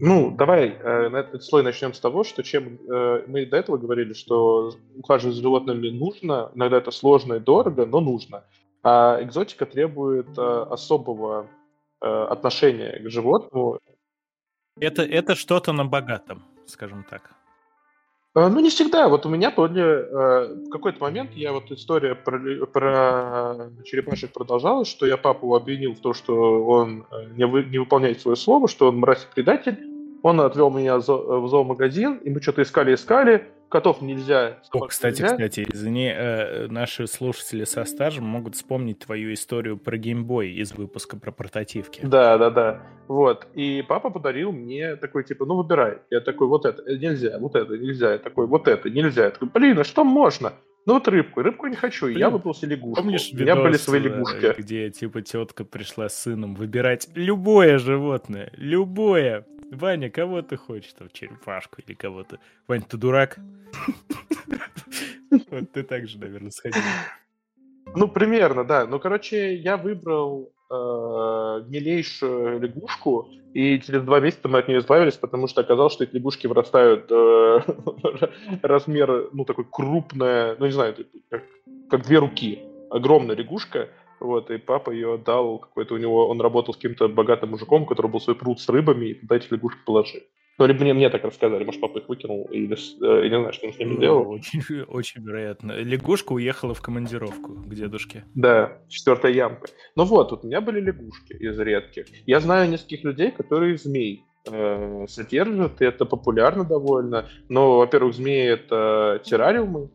Ну, давай э, на этот слой начнем с того, что чем э, мы до этого говорили, что ухаживать за животными нужно, иногда это сложно и дорого, но нужно. А экзотика требует э, особого э, отношения к животному это, это что-то на богатом, скажем так. А, ну, не всегда. Вот у меня были... Э, в какой-то момент я вот история про, про черепашек продолжалась, что я папу обвинил в том, что он э, не, вы, не выполняет свое слово, что он мразь предатель. Он отвел меня в зоомагазин, и мы что-то искали-искали, котов нельзя. О, кстати, нельзя. кстати, извини, э, наши слушатели со стажем могут вспомнить твою историю про геймбой из выпуска про портативки. Да, да, да. Вот. И папа подарил мне такой, типа, ну выбирай. Я такой, вот это нельзя, вот это нельзя. Я такой, вот это нельзя. Я такой, блин, а что можно? Ну вот рыбку, рыбку не хочу, Блин, я выбрал себе лягушку. Помнишь, У меня были свои лягушки. Где типа тетка пришла с сыном выбирать любое животное, любое. Ваня, кого ты хочешь? Там черепашку или кого-то. Ваня, ты дурак? Вот ты так же, наверное, сходил. Ну, примерно, да. Ну, короче, я выбрал э, милейшую лягушку, и через два месяца мы от нее избавились, потому что оказалось, что эти лягушки вырастают э, размер, ну, такой крупная, ну, не знаю, как, как две руки. Огромная лягушка, вот, и папа ее отдал какой-то у него, он работал с каким-то богатым мужиком, у которого был свой пруд с рыбами, и туда этих лягушек положил. Ну, либо мне, мне так рассказали, может, папа их выкинул, или э, я не знаю, что он с ними ну, делал. Очень, очень вероятно. Лягушка уехала в командировку к дедушке. Да, четвертая ямка. Ну вот, вот у меня были лягушки из редких. Я знаю нескольких людей, которые змей э, содержат, и это популярно довольно. Но, во-первых, змеи — это террариумы,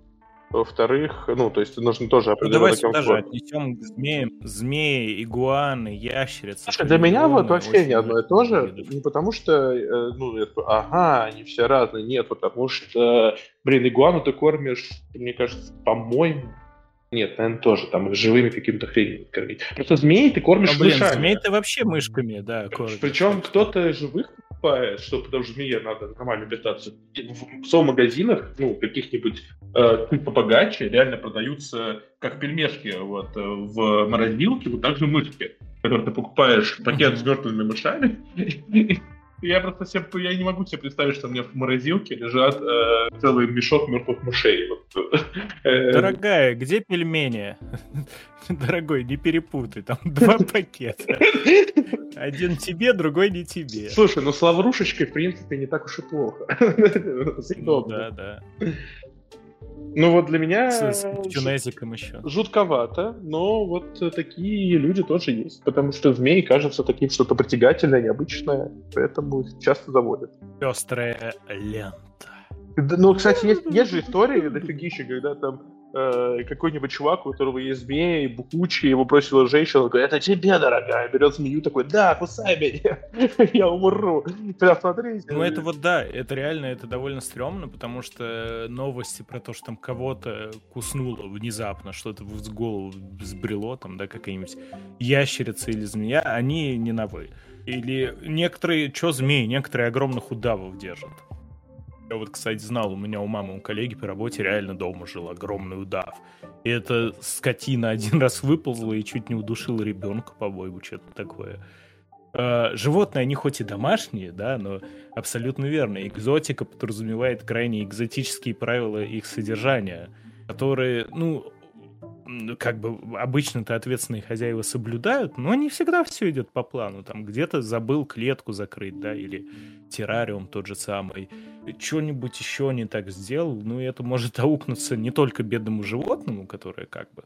во-вторых, ну, то есть нужно тоже определенный ну, давай сюда же отнесем к змеям. Змеи, игуаны, ящерицы. Слушай, для меня вот вообще не одно и то же. Не потому что, э, ну, я такой, ага, они все разные. Нет, потому что, блин, игуану ты кормишь, мне кажется, по-моему, нет, наверное, тоже там живыми какими-то хренями кормить. Просто змеи ты кормишь ну, блин, мышами. змей ты вообще мышками, да, кормишь. Причем кто-то живых покупает, что потому что змее надо нормально питаться. В зоомагазинах, ну, каких-нибудь э, чуть побогаче, реально продаются как пельмешки вот, э, в морозилке, вот так же мышки, которые ты покупаешь пакет с мертвыми мышами, Я просто себе, я не могу себе представить, что у меня в морозилке лежат э, целый мешок мертвых мышей. Э, Дорогая, где пельмени? Дорогой, не перепутай, там два пакета. Один тебе, другой не тебе. Слушай, ну с лаврушечкой, в принципе, не так уж и плохо. Ну да, да. Ну вот для меня с, с чунезиком еще. жутковато, но вот такие люди тоже есть, потому что змей кажется таким что-то притягательное, необычное, поэтому их часто заводят. Пестрая лента. Ну, кстати, есть, есть же истории дофигища, когда там э, какой-нибудь чувак, у которого есть змеи, бухучий, его бросила женщина, говорит, это тебе, дорогая, берет змею, такой, да, кусай меня, я умру. Прям смотрите. Ну это вот да, это реально, это довольно стрёмно, потому что новости про то, что там кого-то куснуло внезапно, что-то в голову сбрело, там, да, какая-нибудь ящерица или змея, они не новые. Или некоторые, что змеи, некоторые огромных удавов держат. Я вот, кстати, знал, у меня у мамы, у коллеги по работе реально дома жил огромный удав. И эта скотина один раз выползла и чуть не удушила ребенка, по-моему, что-то такое. А, животные, они хоть и домашние, да, но абсолютно верно. Экзотика подразумевает крайне экзотические правила их содержания, которые, ну, как бы обычно-то ответственные хозяева соблюдают, но не всегда все идет по плану. Там где-то забыл клетку закрыть, да, или террариум тот же самый. Что-нибудь еще не так сделал, ну и это может аукнуться не только бедному животному, которое как бы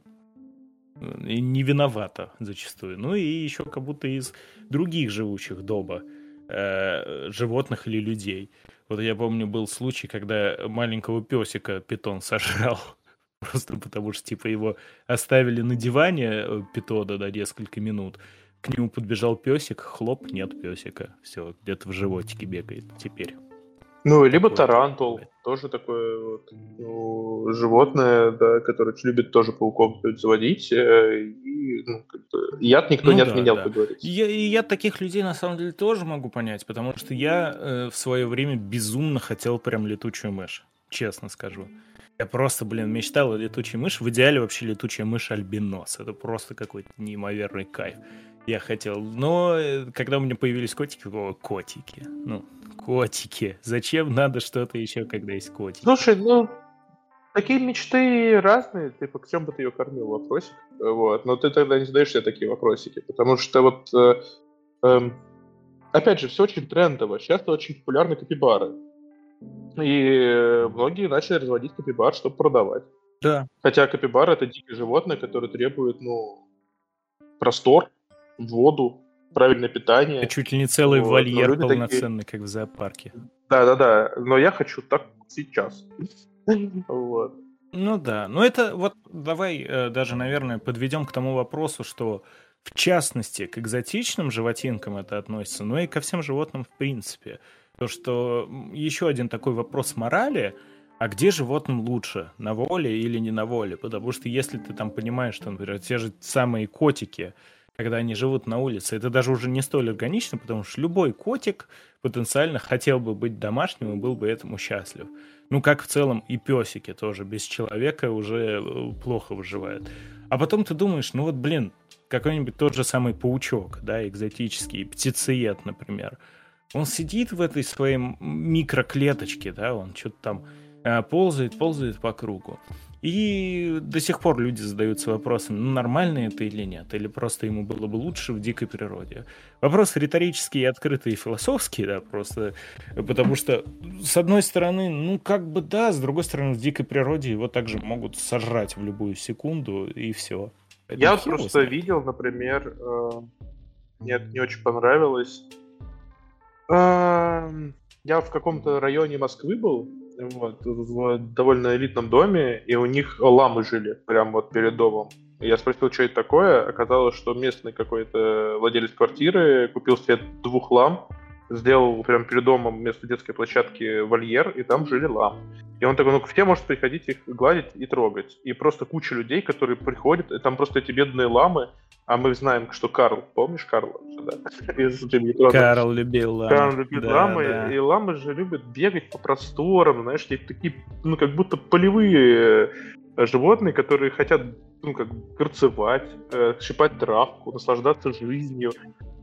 э, не виновато зачастую, ну и еще как будто из других живущих дома э, животных или людей. Вот я помню, был случай, когда маленького песика питон сожрал. Просто потому что, типа, его оставили на диване э, питода на несколько минут. К нему подбежал песик, хлоп, нет песика. Все, где-то в животике бегает теперь. Ну, либо такое тарантул, тоже такое вот, ну, животное, да, которое любит тоже пауков заводить. Э, и, ну, яд никто ну, не да, отменял, да. как говорится. Я, и я таких людей на самом деле тоже могу понять, потому что я э, в свое время безумно хотел прям летучую мышь, честно скажу. Я просто, блин, мечтал о летучей мыши. В идеале вообще летучая мышь альбинос. Это просто какой-то неимоверный кайф. Я хотел. Но э, когда у меня появились котики, о, котики. Ну, котики. Зачем надо что-то еще, когда есть котики? Слушай, ну, такие мечты разные. Ты по чем бы ты ее кормил? Вопросик. Вот. Но ты тогда не задаешь себе такие вопросики. Потому что вот... Э, э, опять же, все очень трендово. Сейчас очень популярны капибары. И многие начали разводить капибар, чтобы продавать. Да. Хотя капибар это дикое животное, которое требует, ну, простор, воду, правильное питание. Это чуть ли не целый вот. вольер полноценный, такие... как в зоопарке. Да-да-да, но я хочу так сейчас. Вот. Ну да, но это вот давай э, даже, наверное, подведем к тому вопросу, что в частности к экзотичным животинкам это относится, но и ко всем животным в принципе. То, что еще один такой вопрос морали, а где животным лучше, на воле или не на воле? Потому что если ты там понимаешь, что, например, те же самые котики, когда они живут на улице, это даже уже не столь органично, потому что любой котик потенциально хотел бы быть домашним и был бы этому счастлив. Ну, как в целом и песики тоже без человека уже э, плохо выживают. А потом ты думаешь, ну вот, блин, какой-нибудь тот же самый паучок, да, экзотический, птицеед, например – он сидит в этой своей микроклеточке, да, он что-то там э, ползает, ползает по кругу. И до сих пор люди задаются вопросом, ну нормально это или нет, или просто ему было бы лучше в дикой природе. Вопрос риторический, открытый и философский, да, просто потому что, с одной стороны, ну как бы да, с другой стороны, в дикой природе его также могут сожрать в любую секунду, и все. Это Я просто знает. видел, например, э, мне не очень понравилось, я в каком-то районе Москвы был, вот, в довольно элитном доме, и у них ламы жили прямо вот перед домом. Я спросил, что это такое. Оказалось, что местный какой-то владелец квартиры купил себе двух лам, сделал прямо перед домом вместо детской площадки вольер, и там жили ламы. И он такой, ну все может приходить их гладить и трогать. И просто куча людей, которые приходят, и там просто эти бедные ламы, а мы знаем, что Карл, помнишь Карла? Да? Карл любил ламы. Карл любит да, ламы, да. и ламы же любят бегать по просторам, знаешь, такие, ну, как будто полевые э, животные, которые хотят, ну, как гарцевать, э, щипать травку, наслаждаться жизнью.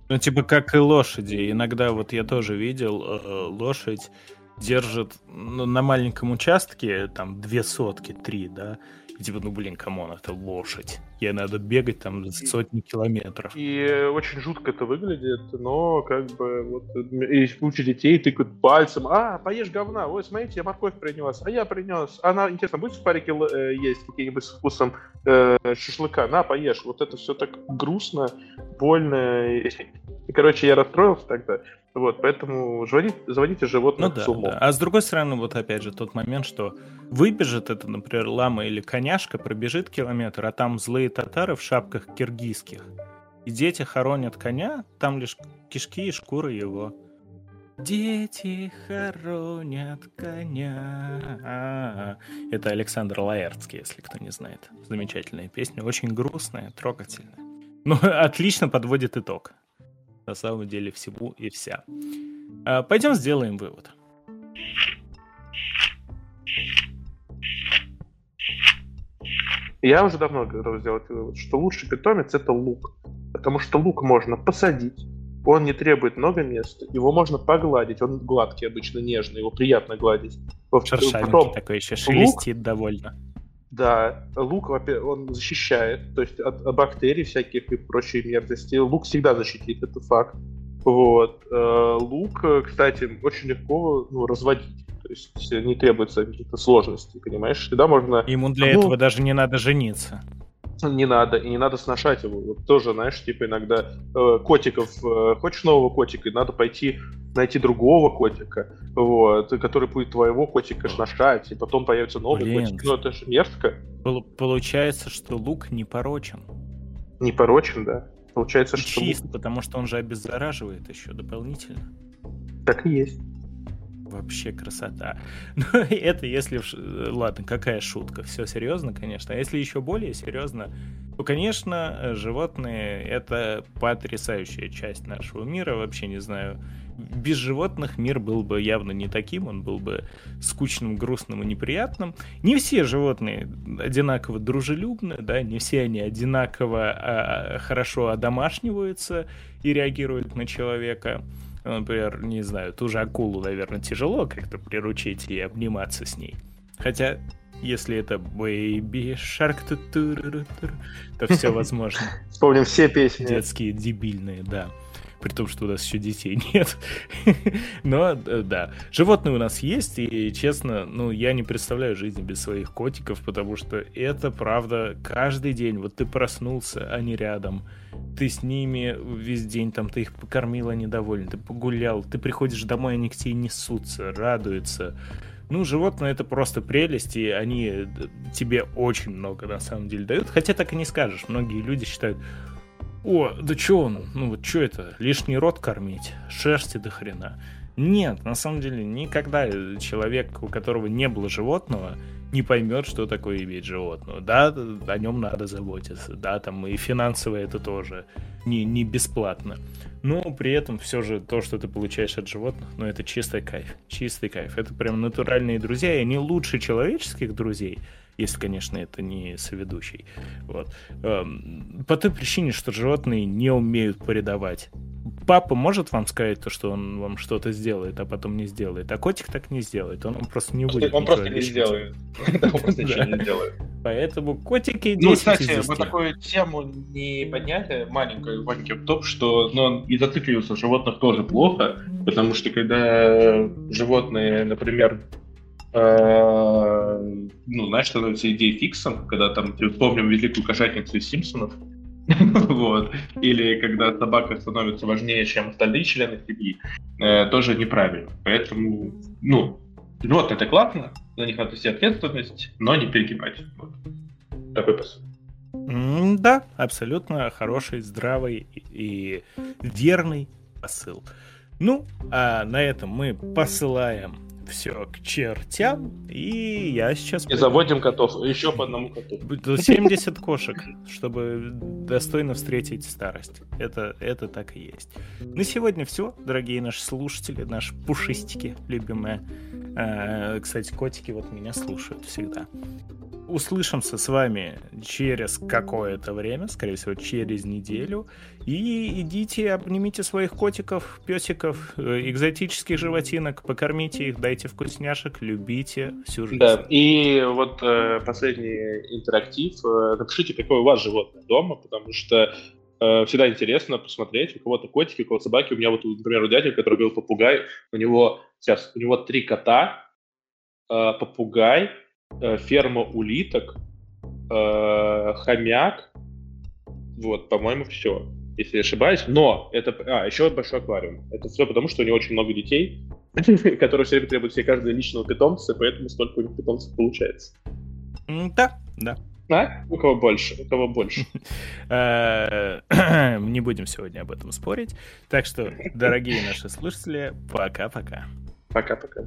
Ну, типа как и лошади. Иногда вот я тоже видел, э, лошадь держат ну, на маленьком участке там две сотки, три, да, типа, ну блин, come on, это лошадь. Ей надо бегать там сотни километров. И очень жутко это выглядит, но как бы вот и куча детей тыкают пальцем. А, поешь говна. Ой, смотрите, я морковь принес. А я принес. Она, интересно, будет сухарики э, есть какие-нибудь с вкусом э, шашлыка? На, поешь. Вот это все так грустно, больно. И, короче, я расстроился тогда. Вот, поэтому заводите, заводите животных ну, да, с умом. Да. А с другой стороны, вот опять же тот момент, что выбежит это, например, лама или коняшка, пробежит километр, а там злые татары в шапках киргизских. И дети хоронят коня, там лишь кишки и шкуры его. Дети хоронят коня. Это Александр Лаэртский, если кто не знает. Замечательная песня, очень грустная, трогательная. Ну, отлично подводит итог на самом деле всему и вся. А, пойдем сделаем вывод. Я уже давно готов сделать вывод, что лучший питомец это лук. Потому что лук можно посадить, он не требует много места, его можно погладить, он гладкий обычно, нежный, его приятно гладить. Шершавенький такой еще шелестит лук, довольно. Да, лук, он защищает, то есть от бактерий всяких и прочей мерзости. Лук всегда защитит, это факт. Вот. Э, лук, кстати, очень легко ну, разводить. То есть не требуется каких-то сложностей, понимаешь? Всегда можно... Ему для ну, этого даже не надо жениться не надо, и не надо сношать его. Вот тоже, знаешь, типа иногда э, котиков, э, хочешь нового котика, и надо пойти найти другого котика, вот, который будет твоего котика сношать, и потом появится новый Блин. котик. Ну, это же мерзко. Получается, что лук не порочен. Не порочен, да. Получается, что... Чист, лук... потому что он же обеззараживает еще дополнительно. Так и есть. Вообще красота. Но ну, это если... Ладно, какая шутка. Все серьезно, конечно. А если еще более серьезно, то, конечно, животные — это потрясающая часть нашего мира. Вообще не знаю, без животных мир был бы явно не таким, он был бы скучным, грустным и неприятным. Не все животные одинаково дружелюбны, да, не все они одинаково а, хорошо одомашниваются и реагируют на человека. Например, не знаю, ту же акулу, наверное, тяжело как-то приручить и обниматься с ней. Хотя, если это Baby Shark, то все возможно. Вспомним все песни. Детские, дебильные, да при том, что у нас еще детей нет. Но э, да, животные у нас есть, и честно, ну, я не представляю жизни без своих котиков, потому что это правда каждый день. Вот ты проснулся, они рядом, ты с ними весь день, там, ты их покормила недоволен, ты погулял, ты приходишь домой, они к тебе несутся, радуются. Ну, животные это просто прелесть, и они э, тебе очень много на самом деле дают. Хотя так и не скажешь. Многие люди считают, о, да чё он, ну вот чё это, лишний рот кормить, шерсти до хрена. Нет, на самом деле никогда человек, у которого не было животного, не поймет, что такое иметь животного. Да, о нем надо заботиться, да, там и финансово это тоже не, не бесплатно. Но при этом все же то, что ты получаешь от животных, ну это чистый кайф, чистый кайф. Это прям натуральные друзья, и они лучше человеческих друзей, если, конечно, это не соведущий. Вот. Эм, по той причине, что животные не умеют предавать. Папа может вам сказать то, что он вам что-то сделает, а потом не сделает, а котик так не сделает, он, он просто не будет. Он просто не сделает. Он просто ничего не сделает. Поэтому котики Ну, кстати, мы такую тему не подняли, маленькую, маленький топ, что ну, и зацикливаться животных тоже плохо, потому что когда животные, например, ну, знаешь, становится идеей фиксом, когда там вспомним великую кошатницу из Симпсонов, вот, или когда собака становится важнее, чем остальные члены семьи, э, тоже неправильно. Поэтому, ну, вот это классно, за них надо нести ответственность, но не перегибать. Такой посыл. Да, абсолютно хороший, здравый и верный посыл. Ну, а на этом мы посылаем все к чертям, и я сейчас... И заводим котов, еще по одному коту. 70 кошек, чтобы достойно встретить старость. Это, это так и есть. На сегодня все, дорогие наши слушатели, наши пушистики любимые. А, кстати, котики вот меня слушают всегда. услышимся с вами через какое-то время, скорее всего, через неделю. И идите, обнимите своих котиков, песиков, э, экзотических животинок, покормите их, дайте вкусняшек, любите всю жизнь. Да, и вот э, последний интерактив. Э, напишите, какое у вас животное дома, потому что э, всегда интересно посмотреть, у кого-то котики, у кого-то собаки. У меня вот, например, у дяди, который был попугай, у него сейчас, у него три кота, э, попугай, э, ферма улиток, э, хомяк, вот, по-моему, все, если я ошибаюсь. Но это... А, еще большой аквариум. Это все потому, что у него очень много детей, которые все время требуют себе каждого личного питомца, поэтому столько у них питомцев получается. Да, да. А? У кого больше? У кого больше? Э, не будем сегодня об этом спорить. Так что, дорогие наши слушатели, пока-пока. Пока-пока.